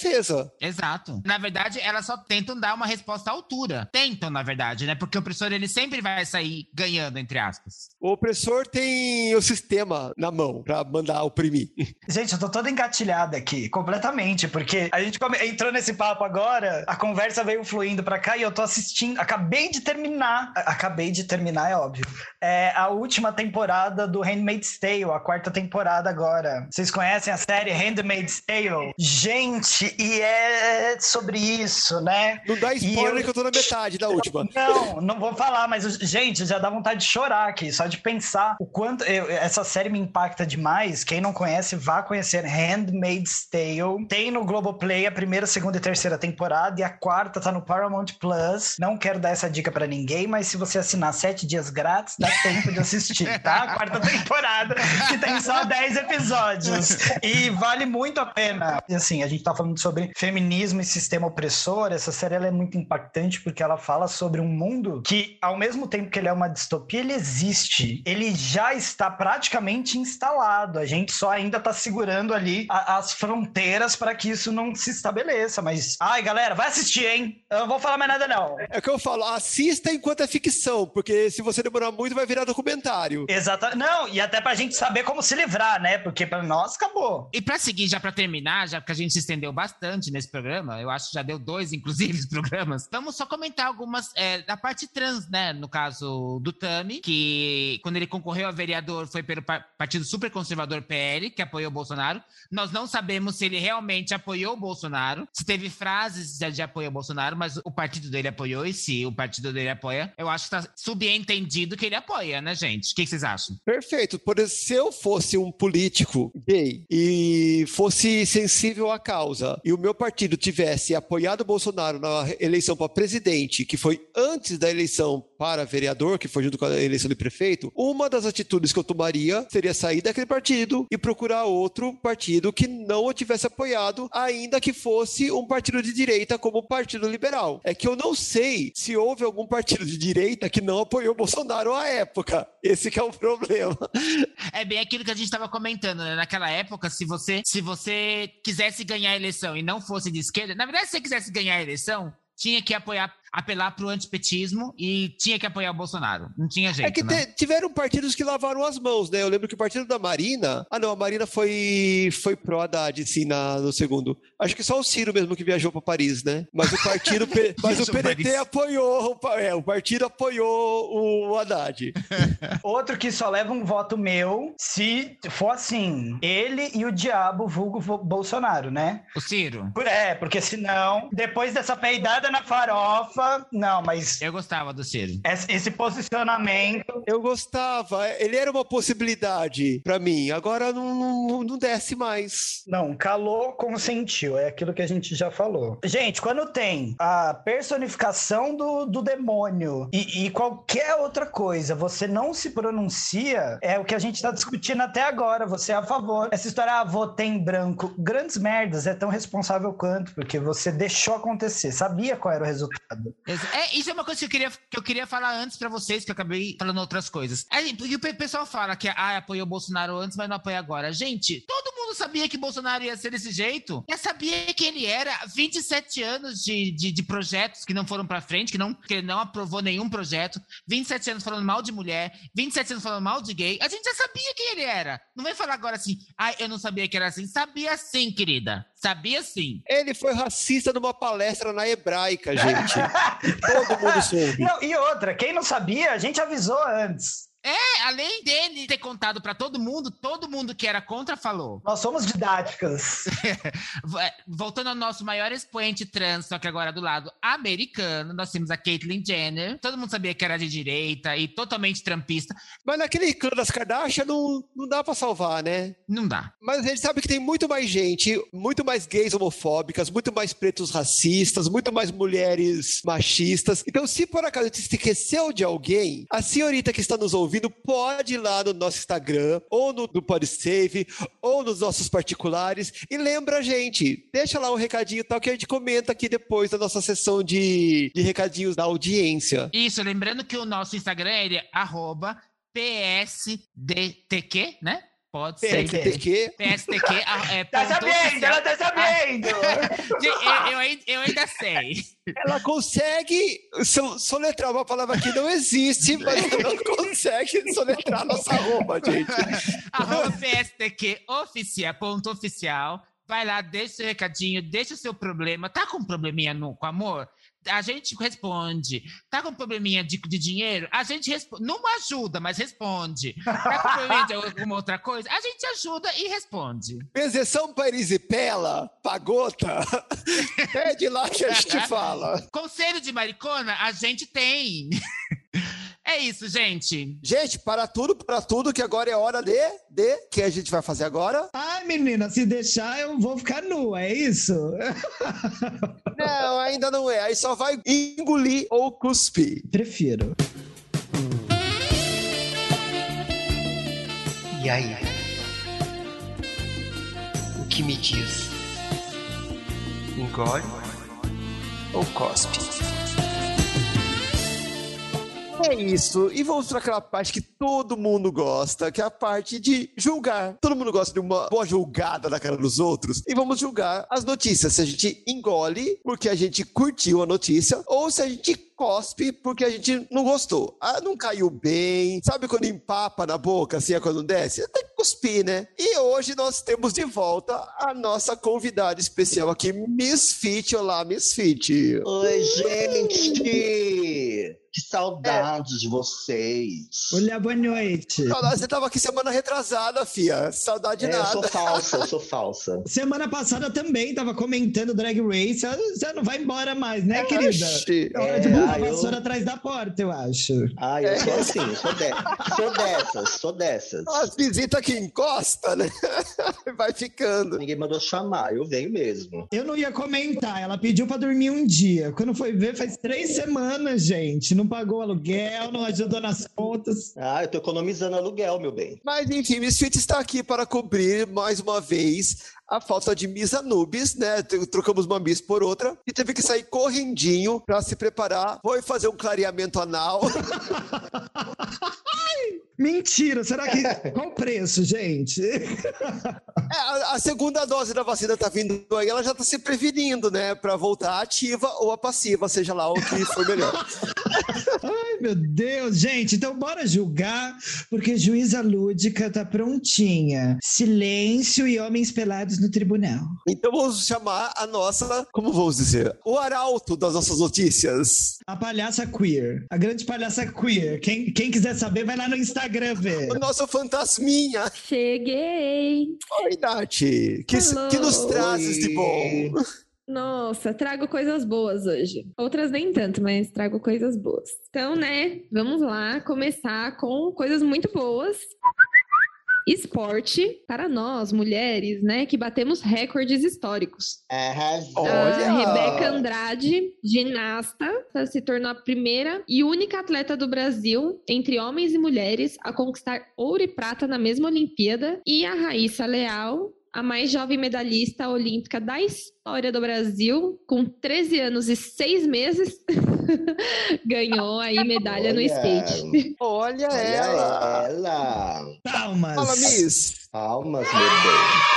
Exato. Na verdade, elas só tentam dar uma resposta à altura. Tentam, na verdade, né? Porque o opressor, ele sempre vai sair ganhando, entre aspas. O opressor tem o sistema na mão pra mandar oprimir. Gente, eu tô toda engatilhada aqui, completamente, porque a gente come- entrou nesse papo agora, a conversa veio fluindo pra cá e eu tô assistindo, acabei de terminar, acabei de terminar, é óbvio, é a última temporada do Handmaid's Tale, a quarta temporada agora. Vocês conhecem a série Handmaid's Tale? Gente, e é sobre isso, né? Não dá spoiler eu- que eu tô na metade da última. Não, não vou falar, mas, gente, já dá vontade de chorar aqui, só de pensar o quanto eu- essa série me impacta demais. Quem não conhece, vá conhecer Handmaid's Tale. Tem no Globoplay a primeira, segunda e terceira temporada, e a quarta tá no Paramount Plus. Não quero dar essa dica pra ninguém, mas se você assinar sete dias grátis, dá tempo de assistir, tá? A quarta temporada, que tem só 10 episódios. E vale muito a pena. E assim, a gente tá falando sobre feminismo e sistema opressor. Essa série ela é muito impactante porque ela fala sobre um mundo que, ao mesmo tempo que ele é uma distopia, ele existe. Ele já está praticamente instalado. A gente só ainda tá segurando ali a- as fronteiras para que isso não se estabeleça. Mas, ai, galera, vai assistir, hein? Eu não vou falar mais nada, não. É o que eu falo, assista enquanto é ficção, porque se você demorar muito vai virar documentário. Exato. Não, e até pra gente saber como se livrar, né? Porque pra nós acabou. E pra seguir, já pra terminar, já que a gente se estendeu bastante nesse programa, eu acho que já deu dois, inclusive, programas, vamos só comentar algumas é, da parte trans, né? No caso do Tami, que quando ele concorreu a vereador foi pelo pa- Partido Super Conservador PL, que apoiou o Bolsonaro. Nós não sabemos se ele realmente apoiou o Bolsonaro, se teve frases de, de apoio ao Bolsonaro, mas o partido dele apoiou, e se o partido dele apoia, eu acho que tá subentendido que ele apoia, né, gente? O que que vocês acham? Perfeito. Por exemplo, se eu fosse um político gay e fosse sensível à causa e o meu partido tivesse apoiado o Bolsonaro na eleição para presidente, que foi antes da eleição para vereador, que foi junto com a eleição de prefeito, uma das atitudes que eu tomaria seria sair daquele partido e procurar outro partido que não o tivesse apoiado, ainda que fosse um partido de direita como o Partido Liberal. É que eu não sei se houve algum partido de direita que não apoiou o Bolsonaro à época. Esse que é o problema. É bem aquilo que a gente estava comentando, né? Naquela época, se você, se você quisesse ganhar a eleição e não fosse de esquerda, na verdade, se você quisesse ganhar a eleição, tinha que apoiar, apelar para o antipetismo e tinha que apoiar o Bolsonaro. Não tinha jeito, É que né? te- tiveram partidos que lavaram as mãos, né? Eu lembro que o partido da Marina. Ah, não, a Marina foi, foi pro Haddad, sim, na, no segundo. Acho que só o Ciro mesmo que viajou para Paris, né? Mas o partido. Mas o PDT Paris. apoiou. É, o partido apoiou o Haddad. Outro que só leva um voto meu se for assim, ele e o diabo vulgo Bolsonaro, né? O Ciro, Por- É, porque senão, depois dessa peidada na farofa, não, mas eu gostava do Ciro. esse esse posicionamento, Eu gostava. Ele era uma possibilidade para mim. Agora não, não, não desce mais. não, calou, consentiu, é aquilo que a gente já falou. Gente, quando tem a personificação do, do demônio e, e qualquer outra coisa, você não se pronuncia, é o que a gente tá discutindo até agora, você é a favor. Essa história, ah, votei em branco, grandes merdas, é tão responsável quanto, porque você deixou acontecer, sabia qual era o resultado. É, isso é uma coisa que eu queria, que eu queria falar antes pra vocês, que eu acabei falando outras coisas. Aí, porque o pe- pessoal fala que ah, apoiou o Bolsonaro antes, mas não apoia agora. Gente, todo mundo sabia que Bolsonaro ia ser desse jeito. Já sabia que ele era 27 anos de, de, de projetos que não foram pra frente, que, não, que não aprovou nenhum projeto, 27 anos falando mal de mulher, 27 anos falando mal de gay. A gente já sabia quem ele era. Não vem falar agora assim, ah, eu não sabia que era assim. Sabia sim, querida. Sabia sim. Ele foi racista numa palestra na hebraica, gente. Todo mundo soube. Não, e outra, quem não sabia, a gente avisou antes. É, além dele ter contado pra todo mundo, todo mundo que era contra falou. Nós somos didáticas. V- Voltando ao nosso maior expoente trans, só que agora do lado americano, nós temos a Caitlyn Jenner. Todo mundo sabia que era de direita e totalmente trampista. Mas naquele clã das Kardashian não, não dá pra salvar, né? Não dá. Mas a gente sabe que tem muito mais gente, muito mais gays homofóbicas, muito mais pretos racistas, muito mais mulheres machistas. Então, se por acaso a gente se esqueceu de alguém, a senhorita que está nos ouvindo pode ir lá no nosso Instagram, ou no, no PodSave, ou nos nossos particulares, e lembra gente. Deixa lá um recadinho tal que a gente comenta aqui depois da nossa sessão de, de recadinhos da audiência. Isso, lembrando que o nosso Instagram é arroba PSDTQ, né? Pode ser. PSTQ. PSTQ. É, Tá sabendo, ela tá sabendo. Eu, eu ainda- eu ainda sei. Ela consegue so- soletrar uma palavra que não existe, mas ela não consegue soletrar nossa roupa, gente. Arroba PSTQ oficial, ponto oficial. Vai lá, deixa seu recadinho, deixa o seu problema. Tá com um probleminha no, com amor? A gente responde. Tá com um probleminha de, de dinheiro? A gente responde. Não ajuda, mas responde. Tá com probleminha de alguma outra coisa? A gente ajuda e responde. Benzeção para Erisipela, Pagota, pede lá que a gente fala. Conselho de maricona, a gente tem. É isso, gente. Gente, para tudo, para tudo, que agora é hora de, de, que a gente vai fazer agora? Ai, menina, se deixar, eu vou ficar nua, é isso? Não, ainda não é, aí só vai engolir ou cuspir. Prefiro. E aí? O que me diz? Engole ou cospe? É isso. E vamos para aquela parte que todo mundo gosta, que é a parte de julgar. Todo mundo gosta de uma boa julgada na cara dos outros. E vamos julgar as notícias. Se a gente engole porque a gente curtiu a notícia, ou se a gente cospe porque a gente não gostou. Ah, não caiu bem. Sabe quando empapa na boca, assim, é quando desce? Tem que cuspir, né? E hoje nós temos de volta a nossa convidada especial aqui, Miss Fit. Olá, Miss Fit. Oi, gente! Que saudade de vocês! Olha, boa noite. Saudade, Você tava aqui semana retrasada, fia. Saudade É, eu nada. sou falsa, eu sou falsa. Semana passada também tava comentando Drag Race. Você não vai embora mais, né, querida? Oxi. É hora É, de botar ah, a eu- vassoura atrás da porta, eu acho. Ah, eu sou assim, eu sou, de... sou dessas, sou dessas. As visitas que encosta, né? Vai ficando. Ninguém mandou chamar, eu venho mesmo. Eu não ia comentar, ela pediu pra dormir um dia. Quando foi ver, faz três semanas, gente. Não pagou aluguel, não ajudou nas contas. Ah, eu tô economizando aluguel, meu bem. Mas enfim, Miss Fit está aqui para cobrir mais uma vez a falta de Miss Anubis, né? Trocamos uma Miss por outra e teve que sair correndinho para se preparar. Foi fazer um clareamento anal. Mentira, será que. Qual o preço, gente? É, a, a segunda dose da vacina tá vindo aí, ela já tá se prevenindo, né? Para voltar ativa ou a passiva, seja lá o que for melhor. Ai, meu Deus, gente, então bora julgar, porque juíza lúdica tá prontinha. Silêncio e homens pelados no tribunal. Então vamos chamar a nossa, como vamos dizer, o arauto das nossas notícias. A palhaça queer, a grande palhaça queer. Quem, quem quiser saber, vai lá no Instagram ver. O nosso fantasminha. Cheguei! Oi, Nath. Que, que nos trazes de bom? Nossa, trago coisas boas hoje. Outras nem tanto, mas trago coisas boas. Então, né, vamos lá começar com coisas muito boas. Esporte para nós, mulheres, né, que batemos recordes históricos. Arrasou. Olha! A Rebeca Andrade, ginasta, se tornou a primeira e única atleta do Brasil, entre homens e mulheres, a conquistar ouro e prata na mesma Olimpíada. E a Raíssa Leal, a mais jovem medalhista olímpica da história do Brasil, com 13 anos e 6 meses, ganhou aí medalha no Olha. skate. Olha, Olha ela. ela! Palmas. Fala, Miss. Palmas, meu bem.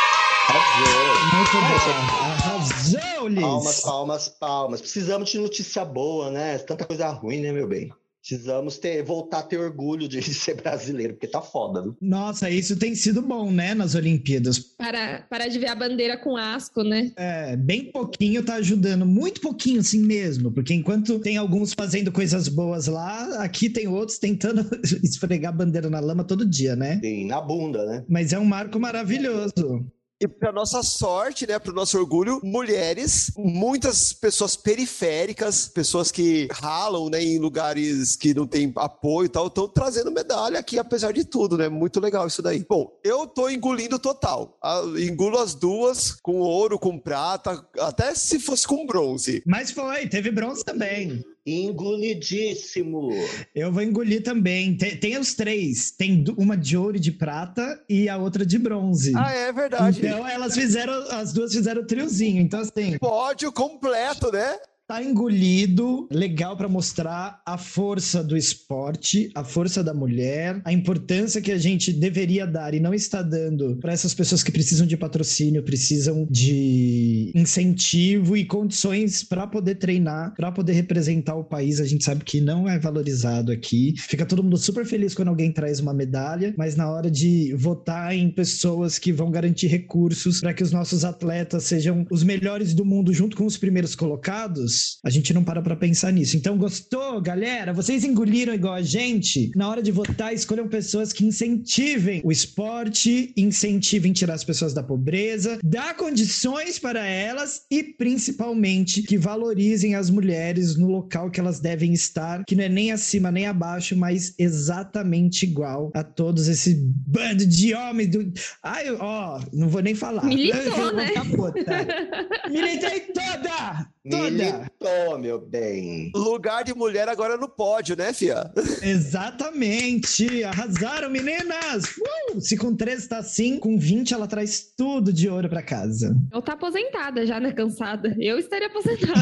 Arrasou! Muito bom. Arrasou, Liz. Palmas, palmas, palmas. Precisamos de notícia boa, né? Tanta coisa ruim, né, meu bem? Precisamos ter, voltar a ter orgulho de ser brasileiro, porque tá foda, viu? Nossa, isso tem sido bom, né, nas Olimpíadas. Para, para de ver a bandeira com asco, né? É, bem pouquinho tá ajudando, muito pouquinho assim mesmo, porque enquanto tem alguns fazendo coisas boas lá, aqui tem outros tentando esfregar a bandeira na lama todo dia, né? E na bunda, né? Mas é um marco maravilhoso. E para nossa sorte, né, para o nosso orgulho, mulheres, muitas pessoas periféricas, pessoas que ralam, né, em lugares que não tem apoio e tal, estão trazendo medalha aqui, apesar de tudo, né? Muito legal isso daí. Bom, eu tô engolindo total. Ah, Engulo as duas, com ouro, com prata, até se fosse com bronze. Mas foi, teve bronze também. Engolidíssimo. Eu vou engolir também. Tem, tem os três. Tem uma de ouro e de prata e a outra de bronze. Ah, é verdade. Então elas fizeram, as duas fizeram o triozinho. Então, assim, Pódio completo, né? Tá engolido, legal pra mostrar a força do esporte, a força da mulher, a importância que a gente deveria dar e não está dando pra essas pessoas que precisam de patrocínio, precisam de incentivo e condições pra poder treinar, pra poder representar o país. A gente sabe que não é valorizado aqui. Fica todo mundo super feliz quando alguém traz uma medalha, mas na hora de votar em pessoas que vão garantir recursos para que os nossos atletas sejam os melhores do mundo junto com os primeiros colocados, a gente não para para pensar nisso. Então, gostou, galera? Vocês engoliram igual a gente? Na hora de votar, escolham pessoas que incentivem o esporte, incentivem tirar as pessoas da pobreza, dá condições para elas e principalmente que valorizem as mulheres no local que elas devem estar, que não é nem acima nem abaixo, mas exatamente igual a todos esse bando de homens do. Ai, ó, não vou nem falar. Militou, né? Militei toda! Toda! Militou, meu bem. Lugar de mulher agora no pódio, né, Fia? Exatamente! Arrasaram, meninas! Uh! Se com 13 tá assim, com 20 ela traz tudo de ouro pra casa. Eu tá aposentada já, né? Cansada. Eu estaria aposentada.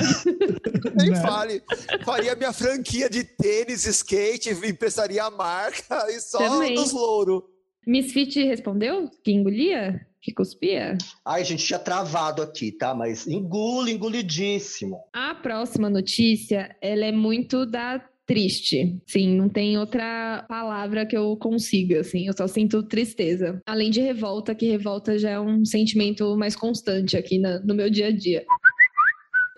Nem Né? fale. Faria minha franquia de tênis, skate, emprestaria a marca e só Também. dos louros. Misfit respondeu que engolia? Que cuspia? Ai, a gente tinha travado aqui, tá? Mas engula, engolidíssimo. A próxima notícia, ela é muito da triste. Sim, não tem outra palavra que eu consiga, assim. Eu só sinto tristeza. Além de revolta, que revolta já é um sentimento mais constante aqui na- no meu dia a dia.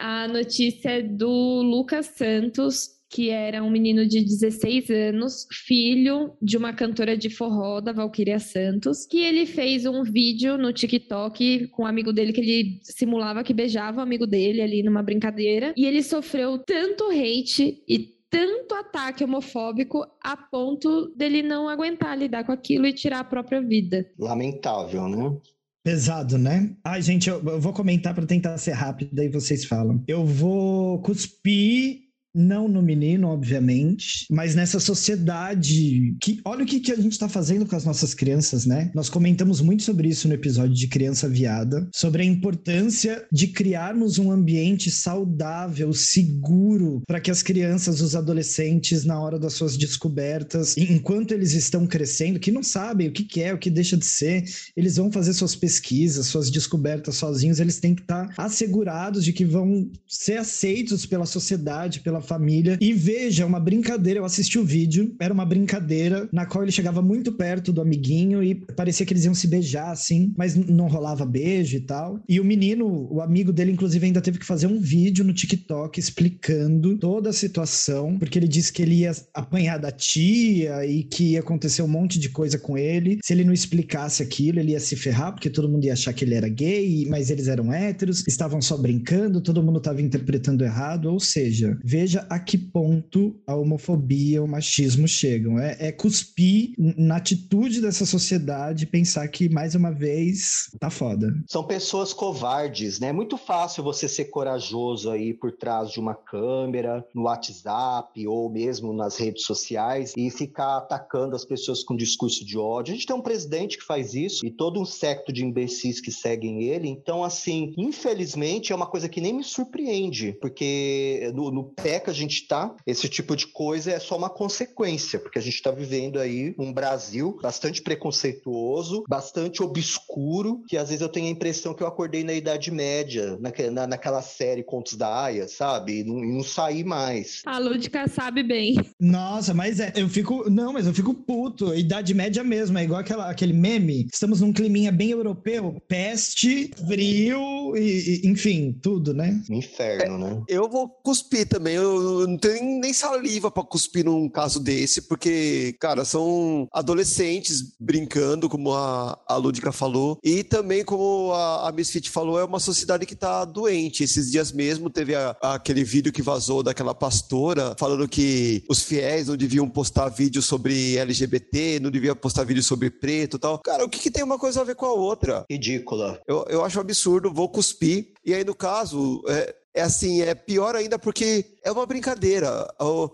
A notícia é do Lucas Santos, que era um menino de 16 anos, filho de uma cantora de forró da Valquíria Santos, que ele fez um vídeo no TikTok com um amigo dele que ele simulava que beijava o amigo dele ali numa brincadeira, e ele sofreu tanto hate e tanto ataque homofóbico a ponto dele não aguentar lidar com aquilo e tirar a própria vida. Lamentável, né? Pesado, né? Ai, gente, eu, eu vou comentar pra tentar ser rápido, aí vocês falam. Eu vou cuspir. Não no menino, obviamente, mas nessa sociedade que olha o que, que a gente tá fazendo com as nossas crianças, né? Nós comentamos muito sobre isso no episódio de Criança Viada, sobre a importância de criarmos um ambiente saudável, seguro, para que as crianças, os adolescentes, na hora das suas descobertas, enquanto eles estão crescendo, que não sabem o que, que é, o que deixa de ser, eles vão fazer suas pesquisas, suas descobertas sozinhos, eles têm que estar assegurados de que vão ser aceitos pela sociedade, pela família. E veja, uma brincadeira, eu assisti o vídeo, era uma brincadeira na qual ele chegava muito perto do amiguinho e parecia que eles iam se beijar assim, mas não rolava beijo e tal. E o menino, o amigo dele, inclusive, ainda teve que fazer um vídeo no TikTok explicando toda a situação, porque ele disse que ele ia apanhar da tia e que ia acontecer um monte de coisa com ele. Se ele não explicasse aquilo, ele ia se ferrar, porque todo mundo ia achar que ele era gay, mas eles eram héteros, estavam só brincando, todo mundo estava interpretando errado. Ou seja, veja a que ponto a homofobia, o machismo chegam. É, é cuspir na atitude dessa sociedade e pensar que, mais uma vez, tá foda. São pessoas covardes, né? É muito fácil você ser corajoso aí por trás de uma câmera, no WhatsApp ou mesmo nas redes sociais e ficar atacando as pessoas com discurso de ódio. A gente tem um presidente que faz isso e todo um secto de imbecis que seguem ele. Então, assim, infelizmente é uma coisa que nem me surpreende, porque no, no pé é que a gente está, esse tipo de coisa é só uma consequência, porque a gente está vivendo aí um Brasil bastante preconceituoso, bastante obscuro, que às vezes eu tenho a impressão que eu acordei na Idade Média, na, naquela série Contos da Aya, sabe? E não, e não saí mais. A Lúdica sabe bem. Nossa, mas é, eu fico. Não, mas eu fico puto. Idade média mesmo, é igual aquela, aquele meme. Estamos num climinha bem europeu. Peste, frio e, e- enfim, tudo, né? Inferno, né? Eu vou cuspir também. Eu eu não tenho nem- saliva pra cuspir num caso desse, porque, cara, são adolescentes brincando, como a, a Lúdica falou. E também, como a, a Misfit falou, é uma sociedade que tá doente. Esses dias mesmo teve a- aquele vídeo que vazou daquela pastora falando que os fiéis não deviam postar vídeo sobre LGBT, não deviam postar vídeo sobre preto e tal. Cara, o que, que tem uma coisa a ver com a outra? Ridícula. Eu, eu acho um absurdo, vou cuspir. E aí, no caso, é, é assim, é pior ainda porque é uma brincadeira.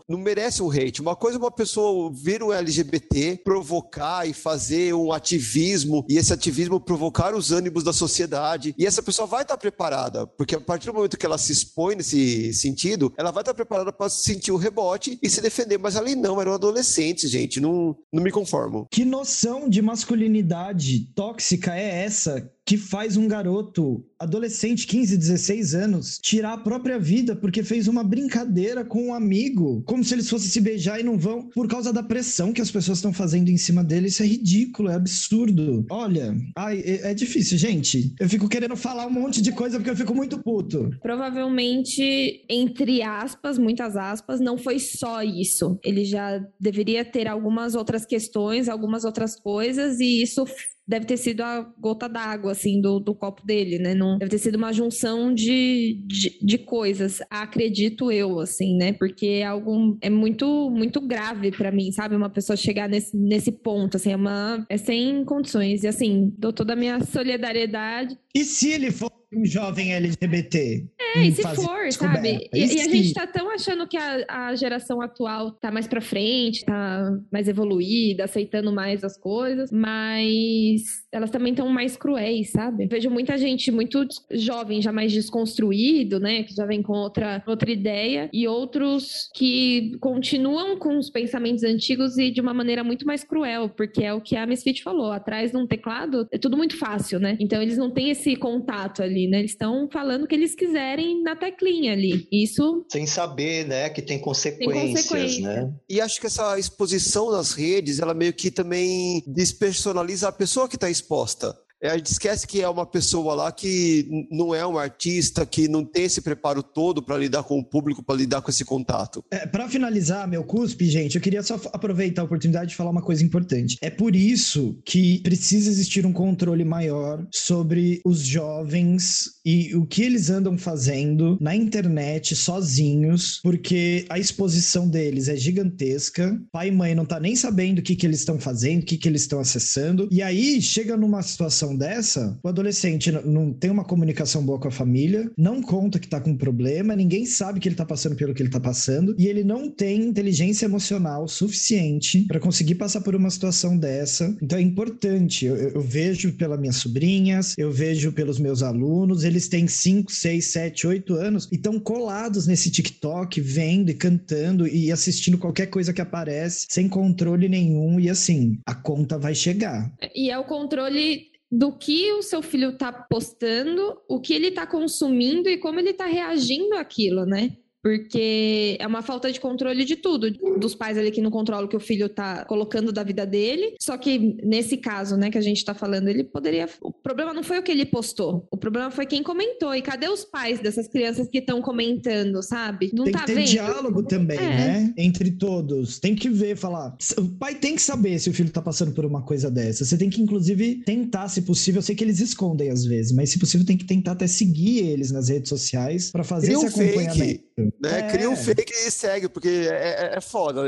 Não merece um hate. Uma coisa é uma pessoa ver um LGBT, provocar e fazer um ativismo, e esse ativismo provocar os ânimos da sociedade. E essa pessoa vai estar preparada, porque a partir do momento que ela se expõe nesse sentido, ela vai estar preparada para sentir o rebote e se defender. Mas ali não, eram adolescentes, gente. Não, não me conformo. Que noção de masculinidade tóxica é essa que faz um garoto adolescente, 15, 16 anos, tirar a própria vida porque fez uma brincadeira com um amigo, como se eles fossem se beijar e não vão, por causa da pressão que as pessoas estão fazendo em cima dele. Isso é ridículo, é absurdo. Olha, ai, é, é difícil, gente. Eu fico querendo falar um monte de coisa porque eu fico muito puto. Provavelmente, entre aspas, muitas aspas, não foi só isso. Ele já deveria ter algumas outras questões, algumas outras coisas, e isso deve ter sido a gota d'água, assim, do, do copo dele, né? Não, deve ter sido uma junção de, de, de coisas, acredito eu, assim, né? Porque é algo, é muito, muito grave pra mim, sabe? Uma pessoa chegar nesse, nesse ponto, assim, é uma, é sem condições. E, assim, dou toda a minha solidariedade E se ele for um jovem LGBT? é, e se for, sabe? E, e a gente tá tão achando que a, a geração atual tá mais pra frente, tá mais evoluída, aceitando mais as coisas, mas elas também estão mais cruéis, sabe? Vejo muita gente muito jovem, já mais desconstruído, né? Que já vem com outra, outra ideia, e outros que continuam com os pensamentos antigos e de uma maneira muito mais cruel, porque é o que a Misfit falou, atrás de um teclado é tudo muito fácil, né? Então eles não têm esse contato ali, né? Eles estão falando o que eles quiserem na teclinha ali. Isso Sem saber, né, que tem consequências, consequência. né? E acho que essa exposição nas redes, ela meio que também despersonaliza a pessoa que está exposta. É, A gente esquece que é uma pessoa lá que não é um artista, que não tem esse preparo todo para lidar com o público, para lidar com esse contato. É, para finalizar meu cuspe, gente, eu queria só aproveitar a oportunidade de falar uma coisa importante. É por isso que precisa existir um controle maior sobre os jovens e o que eles andam fazendo na internet sozinhos, porque a exposição deles é gigantesca. Pai e mãe não tá nem sabendo o que, que eles estão fazendo, o que, que eles estão acessando. E aí chega numa situação dessa, o adolescente não tem uma comunicação boa com a família, não conta que tá com problema, ninguém sabe que ele tá passando pelo que ele tá passando, e ele não tem inteligência emocional suficiente para conseguir passar por uma situação dessa. Então é importante. Eu- eu vejo pelas minhas sobrinhas, eu vejo pelos meus alunos, eles têm 5, 6, 7, 8 anos e estão colados nesse TikTok, vendo e cantando e assistindo qualquer coisa que aparece, sem controle nenhum, e assim, a conta vai chegar. E é o controle do que o seu filho tá postando, o que ele tá consumindo e como ele tá reagindo àquilo, né? Porque é uma falta de controle de tudo. Dos pais ali que não controlam o que o filho tá colocando da vida dele. Só que nesse caso, né, que a gente tá falando, ele poderia. O problema não foi o que ele postou. O problema foi quem comentou. E cadê os pais dessas crianças que estão comentando, sabe? Não tem tá que ter vendo? diálogo também, É. né? Entre todos. Tem que ver, falar. O pai tem que saber se o filho tá passando por uma coisa dessa. Você tem que, inclusive, tentar, se possível. Eu sei que eles escondem às vezes, mas se possível, tem que tentar até seguir eles nas redes sociais pra fazer Cria esse fake, acompanhamento. Né? É. Cria um fake e segue, porque é, é- é foda,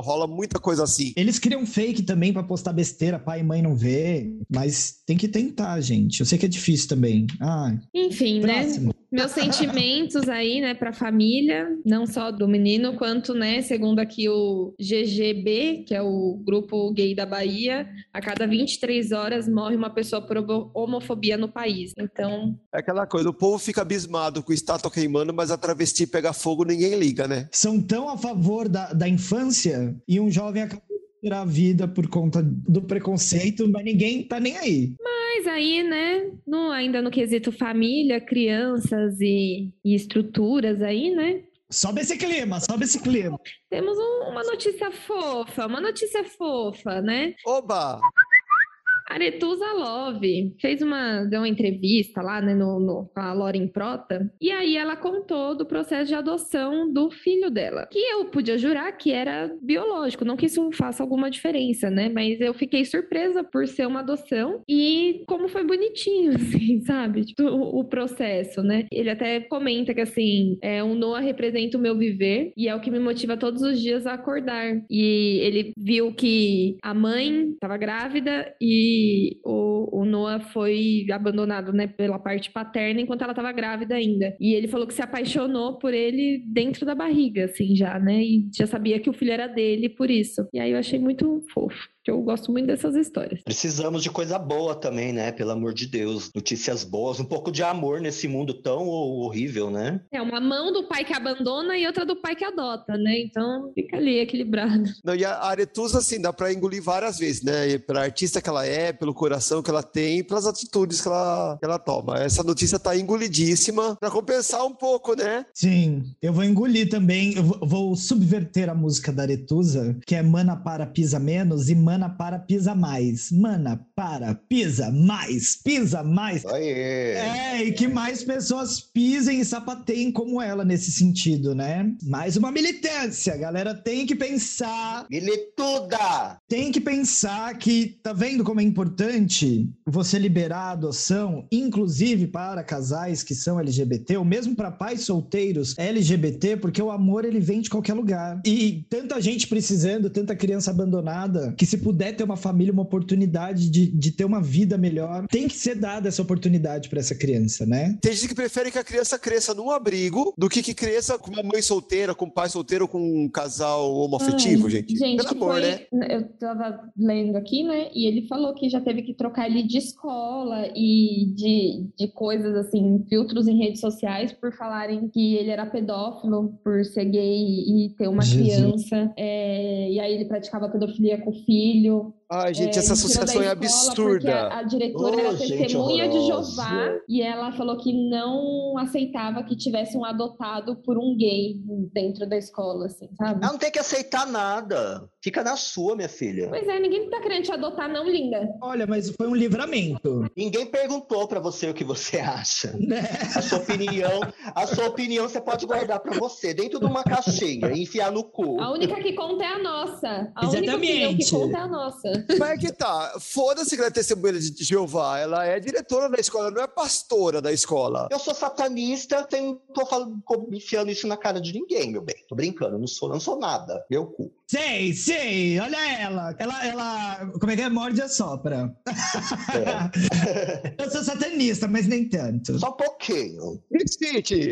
rola muita coisa assim. Eles criam fake também pra postar besteira, pai e mãe não vê, mas tem que tentar, gente. Eu sei que é difícil também. Ah, Enfim, né? Meus sentimentos aí, né, pra família, não só do menino, quanto, né, segundo aqui o GGB, que é o grupo gay da Bahia, a cada 23 horas morre uma pessoa por homo- homofobia no país. Então, É aquela coisa, o povo fica abismado com o estátua queimando, mas a travesti pega fogo, ninguém liga, né? São tão a favor da, da infância e um jovem acabou de tirar a vida por conta do preconceito, mas ninguém tá nem aí. mas aí, né, no, ainda no quesito família, crianças e, e estruturas aí, né, Sobe esse clima, sobe esse clima. temos um- uma notícia fofa, uma notícia fofa, né? Oba! Aretusa Love fez uma, deu uma entrevista lá, né, no, no, com a Lauren Prota, e aí ela contou do processo de adoção do filho dela, que eu podia jurar que era biológico, não que isso faça alguma diferença, né, mas eu fiquei surpresa por ser uma adoção e como foi bonitinho, assim, sabe, tipo, o, o processo, né. Ele até comenta que, assim, é, o Noah representa o meu viver e é o que me motiva todos os dias a acordar, e ele viu que a mãe estava grávida e o, o Noah foi abandonado, né, pela parte paterna enquanto ela estava grávida ainda. E ele falou que se apaixonou por ele dentro da barriga, assim, já, né? E já sabia que o filho era dele por isso. E aí eu achei muito fofo, que eu gosto muito dessas histórias. Precisamos de coisa boa também, né? Pelo amor de Deus. Notícias boas, um pouco de amor nesse mundo tão horrível, né? É uma mão do pai que abandona e outra do pai que adota, né? Então fica ali equilibrado. Não, e a Aretusa, assim, dá pra engolir várias vezes, né? E Pela artista que ela é, pelo coração que ela tem, pelas atitudes que ela, que ela toma. Essa notícia tá engolidíssima pra compensar um pouco, né? Sim, eu vou engolir também, eu vou- vou subverter a música da Aretusa, que é Mana para pisa menos e Mana para pisa mais. Mana para pisa mais, pisa mais. Aê! É, e que mais pessoas pisem e sapateiem como ela nesse sentido, né? Mais uma militância, a galera tem que pensar Milituda! tem que pensar que, tá vendo como é importante você liberar a adoção, inclusive para casais que são LGBT, ou mesmo para pais solteiros LGBT, porque o amor ele vem de qualquer lugar. E tanta gente precisando, tanta criança abandonada, que se puder ter uma família, uma oportunidade de, de ter uma vida melhor, tem que ser dada essa oportunidade para essa criança, né? Tem gente que prefere que a criança cresça num abrigo do que que cresça com uma mãe solteira, com um pai solteiro ou com um casal homoafetivo, Ai, gente. Gente, Pelo amor, foi, né? Eu tava lendo aqui, né? E ele falou que já teve que trocar ele de escola e de, de coisas assim, filtros em redes sociais por falarem que ele era pedófilo por ser gay e ter uma Jesus. criança. é, e aí ele praticava pedofilia com o filho. Ai, gente, É, essa associação é absurda. A, a diretora Ô, era gente testemunha de horrorosa. Jeová e ela falou que não aceitava que tivesse um adotado por um gay dentro da escola, assim, sabe? Ela não tem que aceitar nada. Fica na sua, minha filha. Pois é, ninguém tá querendo te adotar, não, linda. Olha, mas foi um livramento, Ninguém perguntou pra você o que você acha. né? A sua opinião, a sua opinião você pode guardar pra você, dentro de uma caixinha e enfiar no cu. A única que conta é a nossa. A única opinião que Exatamente. conta é a nossa. Mas é que tá. Foda-se que ela é testemunha de Jeová. Ela é diretora da escola, não é pastora da escola. Eu sou satanista, não tô falando, enfiando isso na cara de ninguém, meu bem. Tô brincando, não sou, não sou nada. Meu cu. Sei, sei, olha ela. Ela, ela, como é que é? Morde a sopra. Eu sou satanista, mas nem tanto. Só um pouquinho.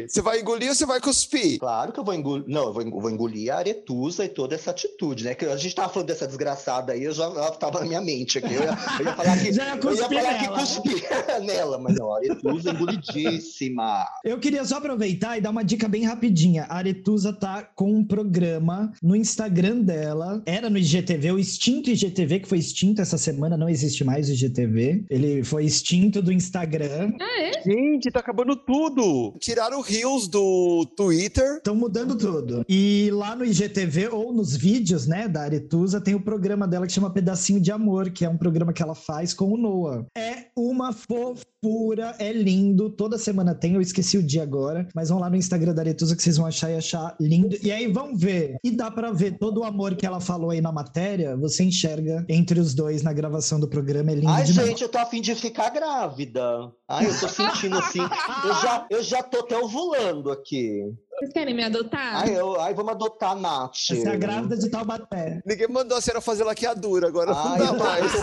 Você vai engolir ou você vai cuspir? Claro que eu vou engolir. Não, eu vou engo- vou engolir a aretusa e toda essa atitude, né? Que a gente tava falando dessa desgraçada aí, eu já ela tava na minha mente aqui. Eu ia, eu ia falar que. Já ia eu ia falar que nela. cuspi nela, mas não, a aretusa engolidíssima. Eu queria só aproveitar e dar uma dica bem rapidinha. A Aretusa tá com um programa no Instagram dela. Era no IGTV, o extinto IGTV, que foi extinto essa semana, não existe mais o IGTV. Ele foi extinto do Instagram. Ah, é? Gente, tá acabando tudo. Tiraram o Reels do Twitter. Estão mudando tudo. E lá no IGTV ou nos vídeos, né, da Aretusa, tem o programa dela que chama Pedacinho de Amor, que é um programa que ela faz com o Noah. É uma fofura, é lindo. Toda semana tem, eu esqueci o dia agora, mas vão lá no Instagram da Aretusa que vocês vão achar e achar lindo. E aí vão ver. E dá pra ver todo o amor que ela falou aí na matéria, você enxerga entre os dois na gravação do programa. É lindo Ai, demais. gente, eu tô afim de ficar grávida. Ai, eu tô sentindo assim. Eu já, eu já tô até ovulando aqui. Vocês querem me adotar? Ai, eu, ai, vamos adotar a Nath. Essa é a grávida de Taubaté. Ninguém mandou a senhora fazer laqueadura, agora não Ai, dá eu, mais.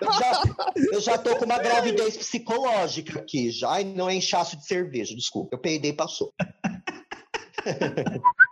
eu já, eu já tô com uma gravidez psicológica aqui já. Ai, não é inchaço de cerveja, desculpa. Eu peidei e passou.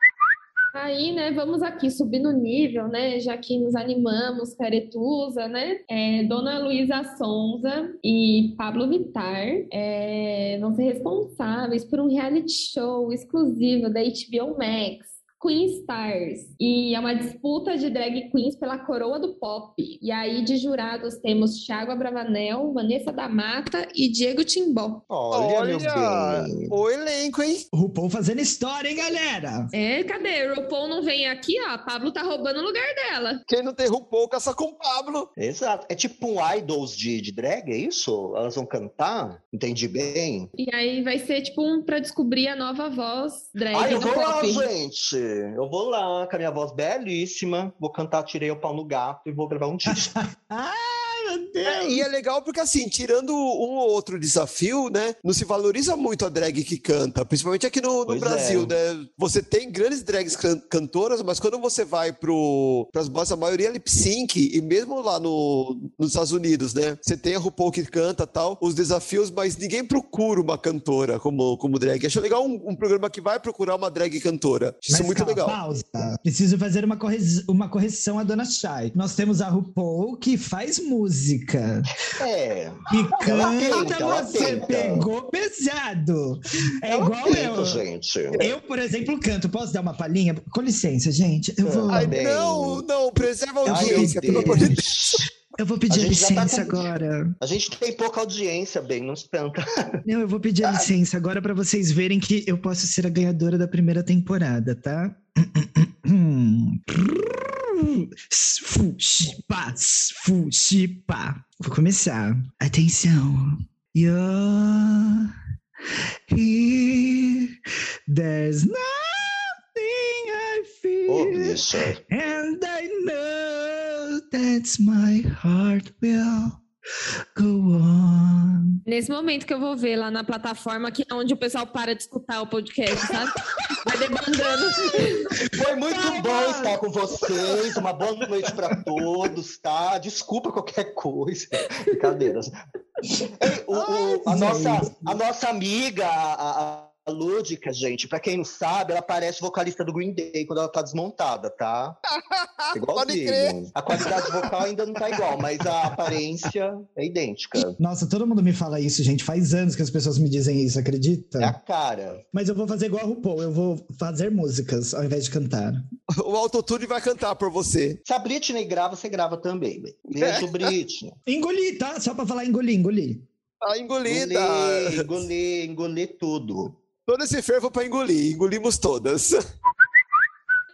Aí, né, vamos aqui subir no nível, né, já que nos animamos, Caretusa, né, é, Dona Luísa Sonza e Pablo Vittar é, vão ser responsáveis por um reality show exclusivo da HBO Max. Queen Stars. E é uma disputa de drag queens pela coroa do pop. E aí, de jurados, temos Thiago Abravanel, Vanessa da Mata e Diego Timbó. Olha, meu Olha, bem. o elenco, hein? RuPaul fazendo história, hein, galera? É, cadê? RuPaul não vem aqui, ó. Pablo tá roubando o lugar dela. Quem não tem RuPaul, caça com o Pablo. Exato. É tipo um idols de, de drag, é isso? Elas vão cantar? Entendi bem? E aí vai ser tipo um pra descobrir a nova voz drag Ai, eu vou lá, gente. Eu vou lá com a minha voz belíssima. Vou cantar Tirei o Pau no Gato e vou gravar um disco. Meu É, Deus! e é legal porque, assim, tirando um ou outro desafio, né? Não se valoriza muito a drag que canta, principalmente aqui no, no Brasil, é. né? Você tem grandes drags can- cantoras, mas quando você vai pro, pras boas, a maioria é lip sync, e mesmo lá no, nos Estados Unidos, né? Você tem a RuPaul que canta tal, os desafios, mas ninguém procura uma cantora como, como drag. Acho legal um, um programa que vai procurar uma drag cantora. Acho Isso Mas é muito calma, legal. Pausa. Preciso fazer uma, corre- uma correção à dona Shai. Nós temos a RuPaul que faz música. É. E Ela tenta, você tenta. pegou pesado. É Ela igual tenta, eu. gente. Eu, por exemplo, canto. Posso dar uma palhinha? Com licença, gente. Eu vou, Ai, não, não, preserva a audiência, pelo amor de Deus. Eu vou pedir A a tá licença com- agora. A gente tem pouca audiência, bem, não espanta. Não, eu vou pedir a licença agora pra vocês verem que eu posso ser a ganhadora da primeira temporada, tá? Fuxipa, fuxipa. Vou começar. Atenção. You're here. There's nothing I feel. bicha. And I know that's my heart will. Nesse momento que eu vou ver lá na plataforma que, onde o pessoal para de escutar o podcast, sabe? Vai debandando. Foi muito bom estar com vocês. Uma boa noite para todos, tá? Desculpa qualquer coisa. Brincadeiras. Ei, o- o- a, nossa, a nossa amiga, a- a Lúdica, gente, pra quem não sabe, ela parece vocalista do Green Day quando ela tá desmontada, tá? Pode crer. Igualzinho. A qualidade vocal ainda não tá igual, mas a aparência é idêntica. Nossa, todo mundo me fala isso, gente. Faz anos que as pessoas me dizem isso, acredita? É a cara. Mas eu vou fazer igual a RuPaul, eu vou fazer músicas ao invés de cantar. O autotune vai cantar por você. Se a Britney grava, você grava também. Beijo, Britney. Engoli, tá? Só pra falar engolir, engolir. Tá engolida. Engolir, engolir, engolir tudo. Todo esse fervo pra engolir. Engolimos todas.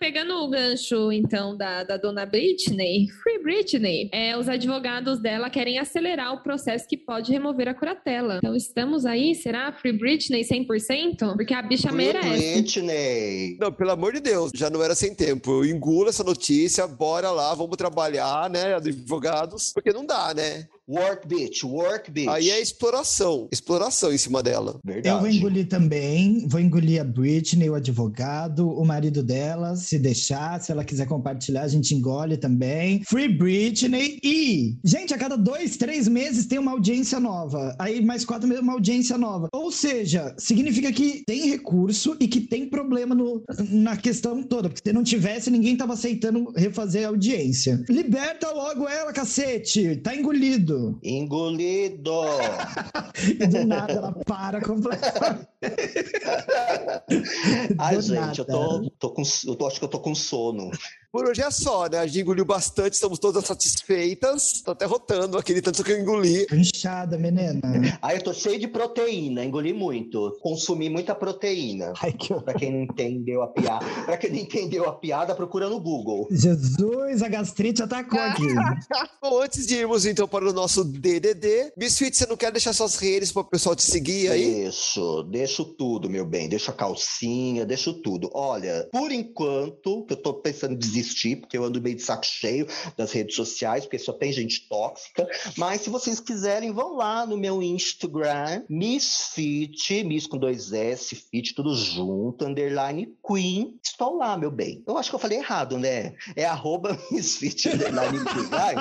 Pegando o gancho, então, da, da dona Britney, Free Britney, é, os advogados dela querem acelerar o processo que pode remover a curatela. Então, estamos aí, será Free Britney 100%? Porque a bicha Free merece. Britney. Não, pelo amor de Deus, já não era sem tempo. Eu engulo essa notícia, bora lá, vamos trabalhar, né, advogados, porque não dá, né? Work bitch, work bitch. Aí é exploração, exploração em cima dela. Verdade. Eu vou engolir também, vou engolir a Britney, o advogado, o marido dela, se deixar, se ela quiser compartilhar, a gente engole também. Free Britney e, gente, a cada dois, três meses tem uma audiência nova. Aí mais quatro meses uma audiência nova. Ou seja, significa que tem recurso e que tem problema no, na questão toda. Porque se não tivesse, ninguém tava aceitando refazer a audiência. Liberta logo ela, cacete! Tá engolido. Engolido. E do nada ela para completamente. Ai, Do gente, eu tô, tô com. Eu tô, acho que eu tô com sono. Por hoje é só, né? A gente engoliu bastante, estamos todas satisfeitas. Tô até rotando aquele tanto que eu engoli. Inchada, menina. Ai, eu tô cheio de proteína, engoli muito. Consumi muita proteína. Ai, que. Pra quem não entendeu a piada. Pra quem não entendeu a piada, procura no Google. Jesus, a gastrite atacou aqui. Bom, antes de irmos então para o nosso DDD, Bisfit, você não quer deixar suas redes para o pessoal te seguir aí? Deixo, deixo tudo, meu bem. Deixo a calcinha, deixo tudo. Olha, por enquanto, que eu tô pensando em desistir porque eu ando meio de saco cheio das redes sociais, porque só tem gente tóxica. Mas se vocês quiserem, vão lá no meu Instagram, Misfit, Miss com dois S, Fit, tudo junto, underline Queen. Estou lá, meu bem. Eu acho que eu falei errado, né? É arroba Misfit, underline Queen. Ai,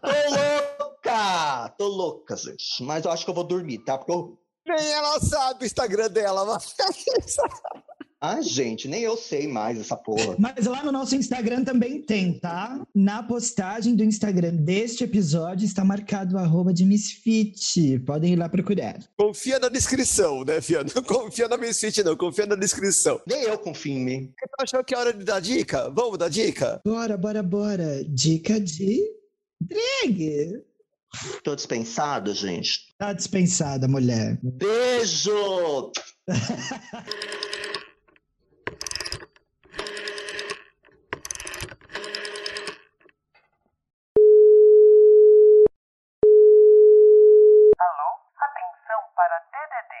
tô louca! Tô louca, gente. Mas eu acho que eu vou dormir, tá? Porque eu Nem ela sabe o Instagram dela, mas... Ah, gente, nem eu sei mais essa porra. Mas lá no nosso Instagram também tem, tá? Na postagem do Instagram deste episódio está marcado o arroba de Misfit. Podem ir lá procurar. Confia na descrição, né, Fia? Não confia na Misfit, não. Confia na descrição. Nem eu confio em mim. Você achou que é hora de dar dica? Vamos dar dica? Bora, bora, bora. Dica de drag. Tô dispensado, gente. Tá dispensada, mulher. Beijo! Atenção para DDD.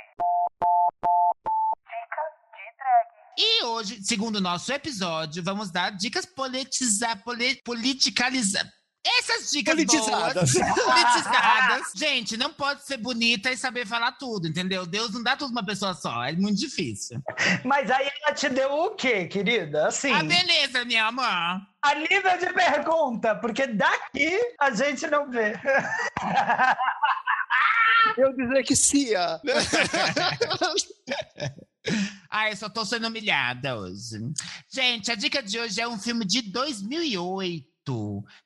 Dicas de drag. E hoje, segundo o nosso episódio, vamos dar dicas politiza, poli, politicalizadas. Essas dicas Politizadas. boas, politizadas. Gente, não pode ser bonita e saber falar tudo, entendeu? Deus não dá tudo uma pessoa só, é muito difícil. Mas aí ela te deu o quê, querida? Assim, Ah, beleza, minha amor. a nível de pergunta, porque daqui a gente não vê. Eu dizer que Cia. Ah, eu só tô sendo humilhada hoje. Gente, a dica de hoje é um filme de 2008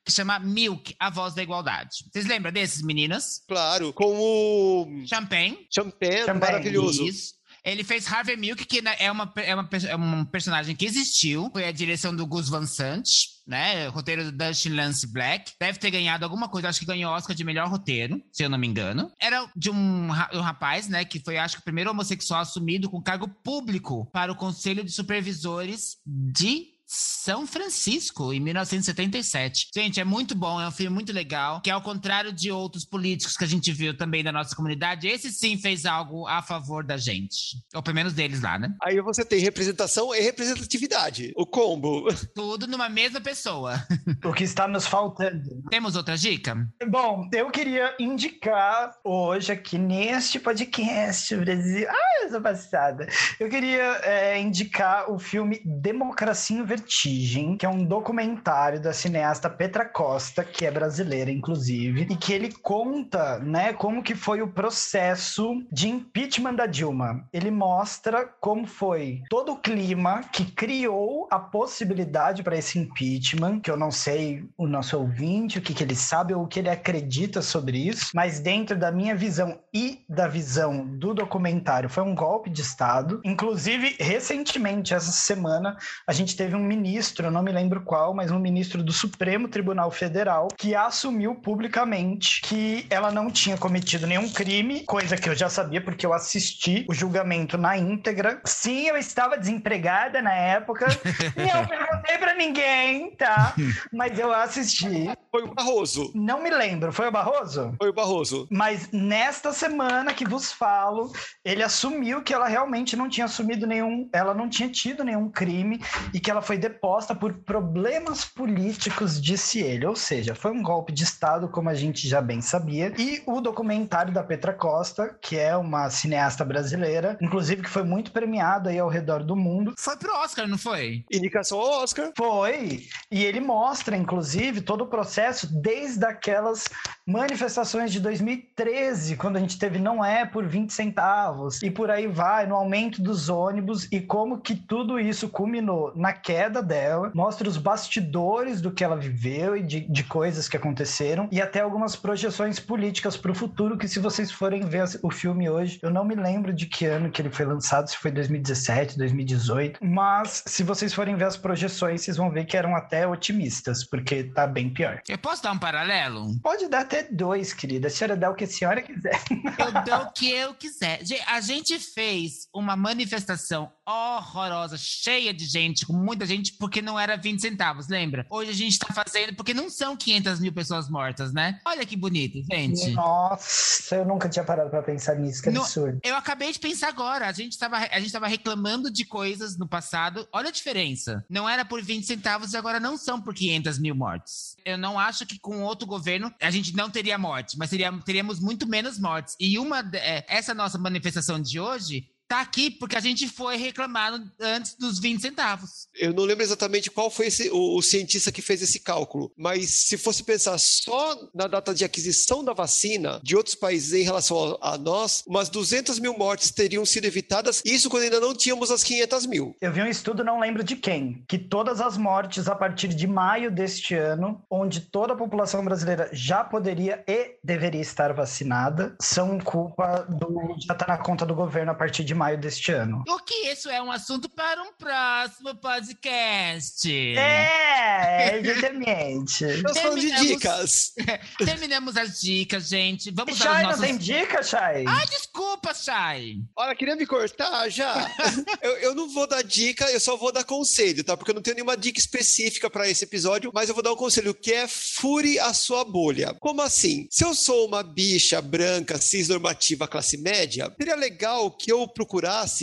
que chama Milk, A Voz da Igualdade. Vocês lembram desses, meninas? claro, com o Champagne. Champagne, Champagne, maravilhoso. Isso. Ele fez Harvey Milk, que é, uma, é, uma, é um personagem que existiu. Foi a direção do Gus Van Sant, né? O roteiro do Dustin Lance Black. Deve ter ganhado alguma coisa, acho que ganhou Oscar de melhor roteiro, se eu não me engano. Era de um, um rapaz, né? Que foi, acho que, o primeiro homossexual assumido com cargo público para o Conselho de Supervisores de São Francisco, em 1977. Gente, é muito bom, é um filme muito legal, que ao contrário de outros políticos que a gente viu também da nossa comunidade, esse sim fez algo a favor da gente. Ou pelo menos deles lá, né? Aí você tem representação e representatividade. O combo. Tudo numa mesma pessoa. o que está nos faltando. Temos outra dica? Bom, eu queria indicar hoje aqui neste podcast Brasil. Ah, eu sou passada. Eu queria é, indicar o filme Democracia em Vertigem, que é um documentário da cineasta Petra Costa, que é brasileira, inclusive, e que ele conta, né, como que foi o processo de impeachment da Dilma. Ele mostra como foi todo o clima que criou a possibilidade para esse impeachment, que eu não sei o nosso ouvinte, o que, que ele sabe ou o que ele acredita sobre isso, mas dentro da minha visão e da visão do documentário, foi um golpe de Estado. Inclusive, recentemente, essa semana, a gente teve um ministro, eu não me lembro qual, mas um ministro do Supremo Tribunal Federal, que assumiu publicamente que ela não tinha cometido nenhum crime, coisa que eu já sabia porque eu assisti o julgamento na íntegra. Sim, eu estava desempregada na época. não perguntei pra ninguém, tá? Mas eu assisti. Foi o Barroso. Não me lembro, foi o Barroso? Foi o Barroso. Mas nesta semana que vos falo, ele assumiu que ela realmente não tinha assumido nenhum, ela não tinha tido nenhum crime e que ela foi deposta por problemas políticos, disse ele. Ou seja, foi um golpe de Estado, como a gente já bem sabia. E o documentário da Petra Costa, que é uma cineasta brasileira, inclusive que foi muito premiado aí ao redor do mundo, Foi pro Oscar, não foi? Indicação ao Oscar. foi. E ele mostra, inclusive, todo o processo desde aquelas manifestações de 2013, quando a gente teve não é por 20 centavos, e por aí vai, no aumento dos ônibus, e como que tudo isso culminou na queda dela, mostra os bastidores do que ela viveu e de, de coisas que aconteceram, e até algumas projeções políticas para o futuro, que se vocês forem ver o filme hoje, eu não me lembro de que ano que ele foi lançado, se foi 2017, 2018, mas se vocês forem ver as projeções, vocês vão ver que eram até otimistas, porque tá bem pior. Eu posso dar um paralelo? Pode dar até dois, querida. A senhora dá o que a senhora quiser. Eu dou o que eu quiser. A gente fez uma manifestação horrorosa, cheia de gente, com muita gente porque não era 20 centavos, lembra? Hoje a gente tá fazendo porque não são 500 mil pessoas mortas, né? Olha que bonito, gente. Nossa, eu nunca tinha parado pra pensar nisso, que No- absurdo. Eu acabei de pensar agora. A gente, tava, a gente tava reclamando de coisas no passado. Olha a diferença. Não era por 20 centavos e agora não são por 500 mil mortes. Eu não acho que com outro governo a gente não teria morte, mas teríamos muito menos mortes. E uma é, essa nossa manifestação de hoje tá aqui porque a gente foi reclamar no- antes dos 20 centavos. Eu não lembro exatamente qual foi esse- o, o cientista que fez esse cálculo, mas se fosse pensar só na data de aquisição da vacina de outros países em relação a, a nós, umas 200 mil mortes teriam sido evitadas, isso quando ainda não tínhamos as 500 mil. Eu vi um estudo, não lembro de quem, que todas as mortes a partir de maio deste ano, onde toda a população brasileira já poderia e deveria estar vacinada, são culpa do já tá na conta do governo a partir de maio deste ano. O que isso é um assunto para um próximo podcast. É, evidentemente. Nós falando de Terminamos. dicas. Terminamos as dicas, gente. Vamos dar Chay, os não nossos... tem dica, Chay? Ah, desculpa, Chay. Olha, queria me cortar já. eu, eu não vou dar dica, eu só vou dar conselho, tá? Porque eu não tenho nenhuma dica específica para esse episódio, mas eu vou dar um conselho que é fure a sua bolha. Como assim? Se eu sou uma bicha branca, cisnormativa, classe média, seria legal que eu procurasse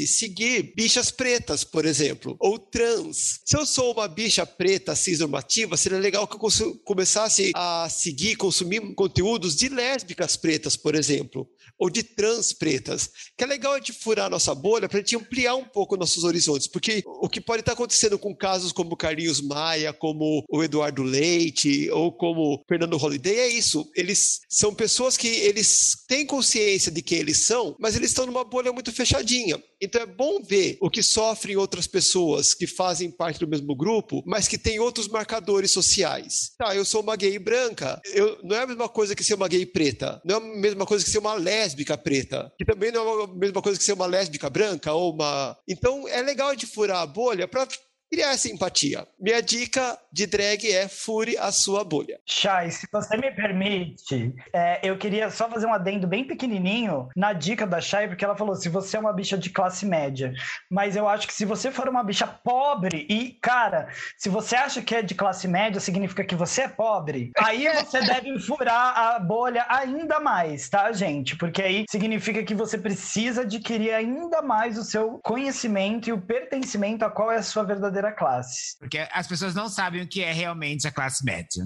seguir bichas pretas, por exemplo, ou trans. Se eu sou uma bicha preta, cisnormativa, seria legal que eu começasse a seguir, consumir conteúdos de lésbicas pretas, por exemplo, ou de trans pretas que é legal a gente furar a nossa bolha para a gente ampliar um pouco nossos horizontes, porque o que pode estar acontecendo com casos como o Carlinhos Maia, como o Eduardo Leite ou como Fernando Holliday é isso. Eles são pessoas que eles têm consciência de quem eles são, mas eles estão numa bolha muito fechadinha. Então é bom ver o que sofrem outras pessoas que fazem parte do mesmo grupo, mas que têm outros marcadores sociais. Tá, eu sou uma gay branca, eu, não é a mesma coisa que ser uma gay preta, não é a mesma coisa que ser uma lésbica preta, que também não é a mesma coisa que ser uma lésbica branca ou uma. Então é legal de furar a bolha para criar essa empatia. Minha dica de drag é fure a sua bolha. Chay, se você me permite, é, eu queria só fazer um adendo bem pequenininho na dica da Chay, porque ela falou se você é uma bicha de classe média. Mas eu acho que se você for uma bicha pobre e, cara, se você acha que é de classe média, significa que você é pobre, aí você deve furar a bolha ainda mais, tá, gente? Porque aí significa que você precisa adquirir ainda mais o seu conhecimento e o pertencimento a qual é a sua verdadeira classe. Porque as pessoas não sabem o que é realmente a classe média.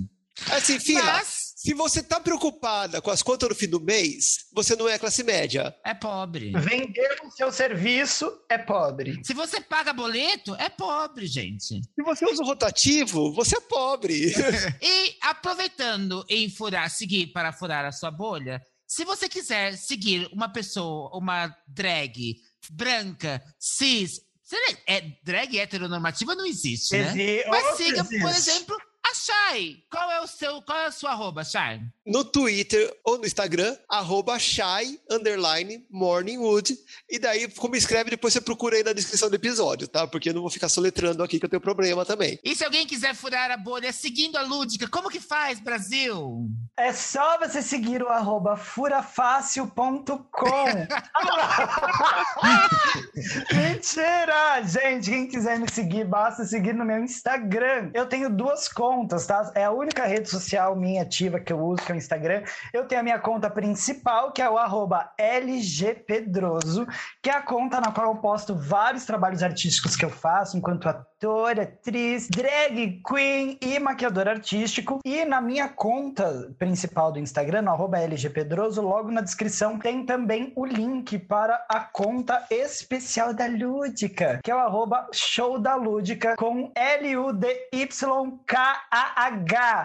Assim, filha, Mas se você tá preocupada com as contas no fim do mês, você não é classe média. é pobre. Vender o seu serviço é pobre. Se você paga boleto, é pobre, gente. Se você usa o rotativo, você é pobre. E aproveitando em furar, seguir para furar a sua bolha, se você quiser seguir uma pessoa, uma drag branca, cis, é, drag heteronormativa não existe, né? Exi- Mas siga, por exemplo, a Shai. Qual é o seu, qual é a sua arroba, Shai? No Twitter ou no Instagram, arroba shy, underline, morningwood. E daí, como escreve, depois você procura aí na descrição do episódio, tá? Porque eu não vou ficar soletrando aqui, que eu tenho problema também. E se alguém quiser furar a bolha seguindo a Lúdica, como que faz, Brasil? É só você seguir o arroba furafácil.com. Mentira! Gente, quem quiser me seguir, basta seguir no meu Instagram. Eu tenho duas contas, tá? É a única rede social minha ativa que eu uso, que é o Instagram. Eu tenho a minha conta principal, que é o arroba LGPedroso, que é a conta na qual eu posto vários trabalhos artísticos que eu faço enquanto ator, atriz, drag queen e maquiador artístico. E na minha conta principal do Instagram, no LGPedroso, logo na descrição tem também o link para a conta especial da Lúdica, que é o arroba show da Lúdica com L-U-D-Y-K-A-H.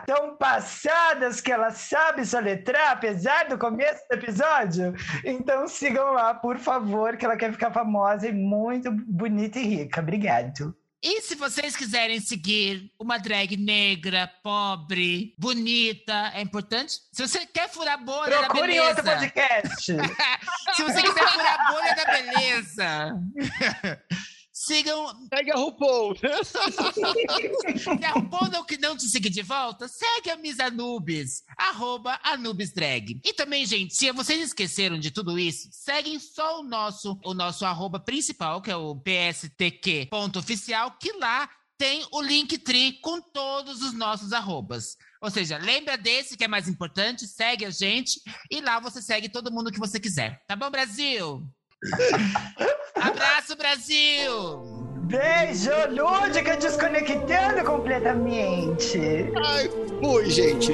Tão passadas que ela sabe soletrar, apesar do começo do episódio? Então sigam lá, por favor, que ela quer ficar famosa e muito bonita e rica. Obrigado. E se vocês quiserem seguir uma drag negra, pobre, bonita, é importante? Se você quer furar a bolha da Procure beleza. outro podcast. se você quiser furar a bolha da beleza. Sigam. Segue a RuPaul. Se a RuPaul não, que não te seguir de volta, segue a Miss Anubis, arroba Anubis Drag. E também, gente, se vocês esqueceram de tudo isso, seguem só o nosso, o nosso arroba principal, que é o pstq.oficial, que lá tem o Linktree com todos os nossos arrobas. Ou seja, lembra desse que é mais importante, segue a gente e lá você segue todo mundo que você quiser. Tá bom, Brasil? Abraço, Brasil! Beijo, Lúdica desconectando completamente. Ai, fui, gente.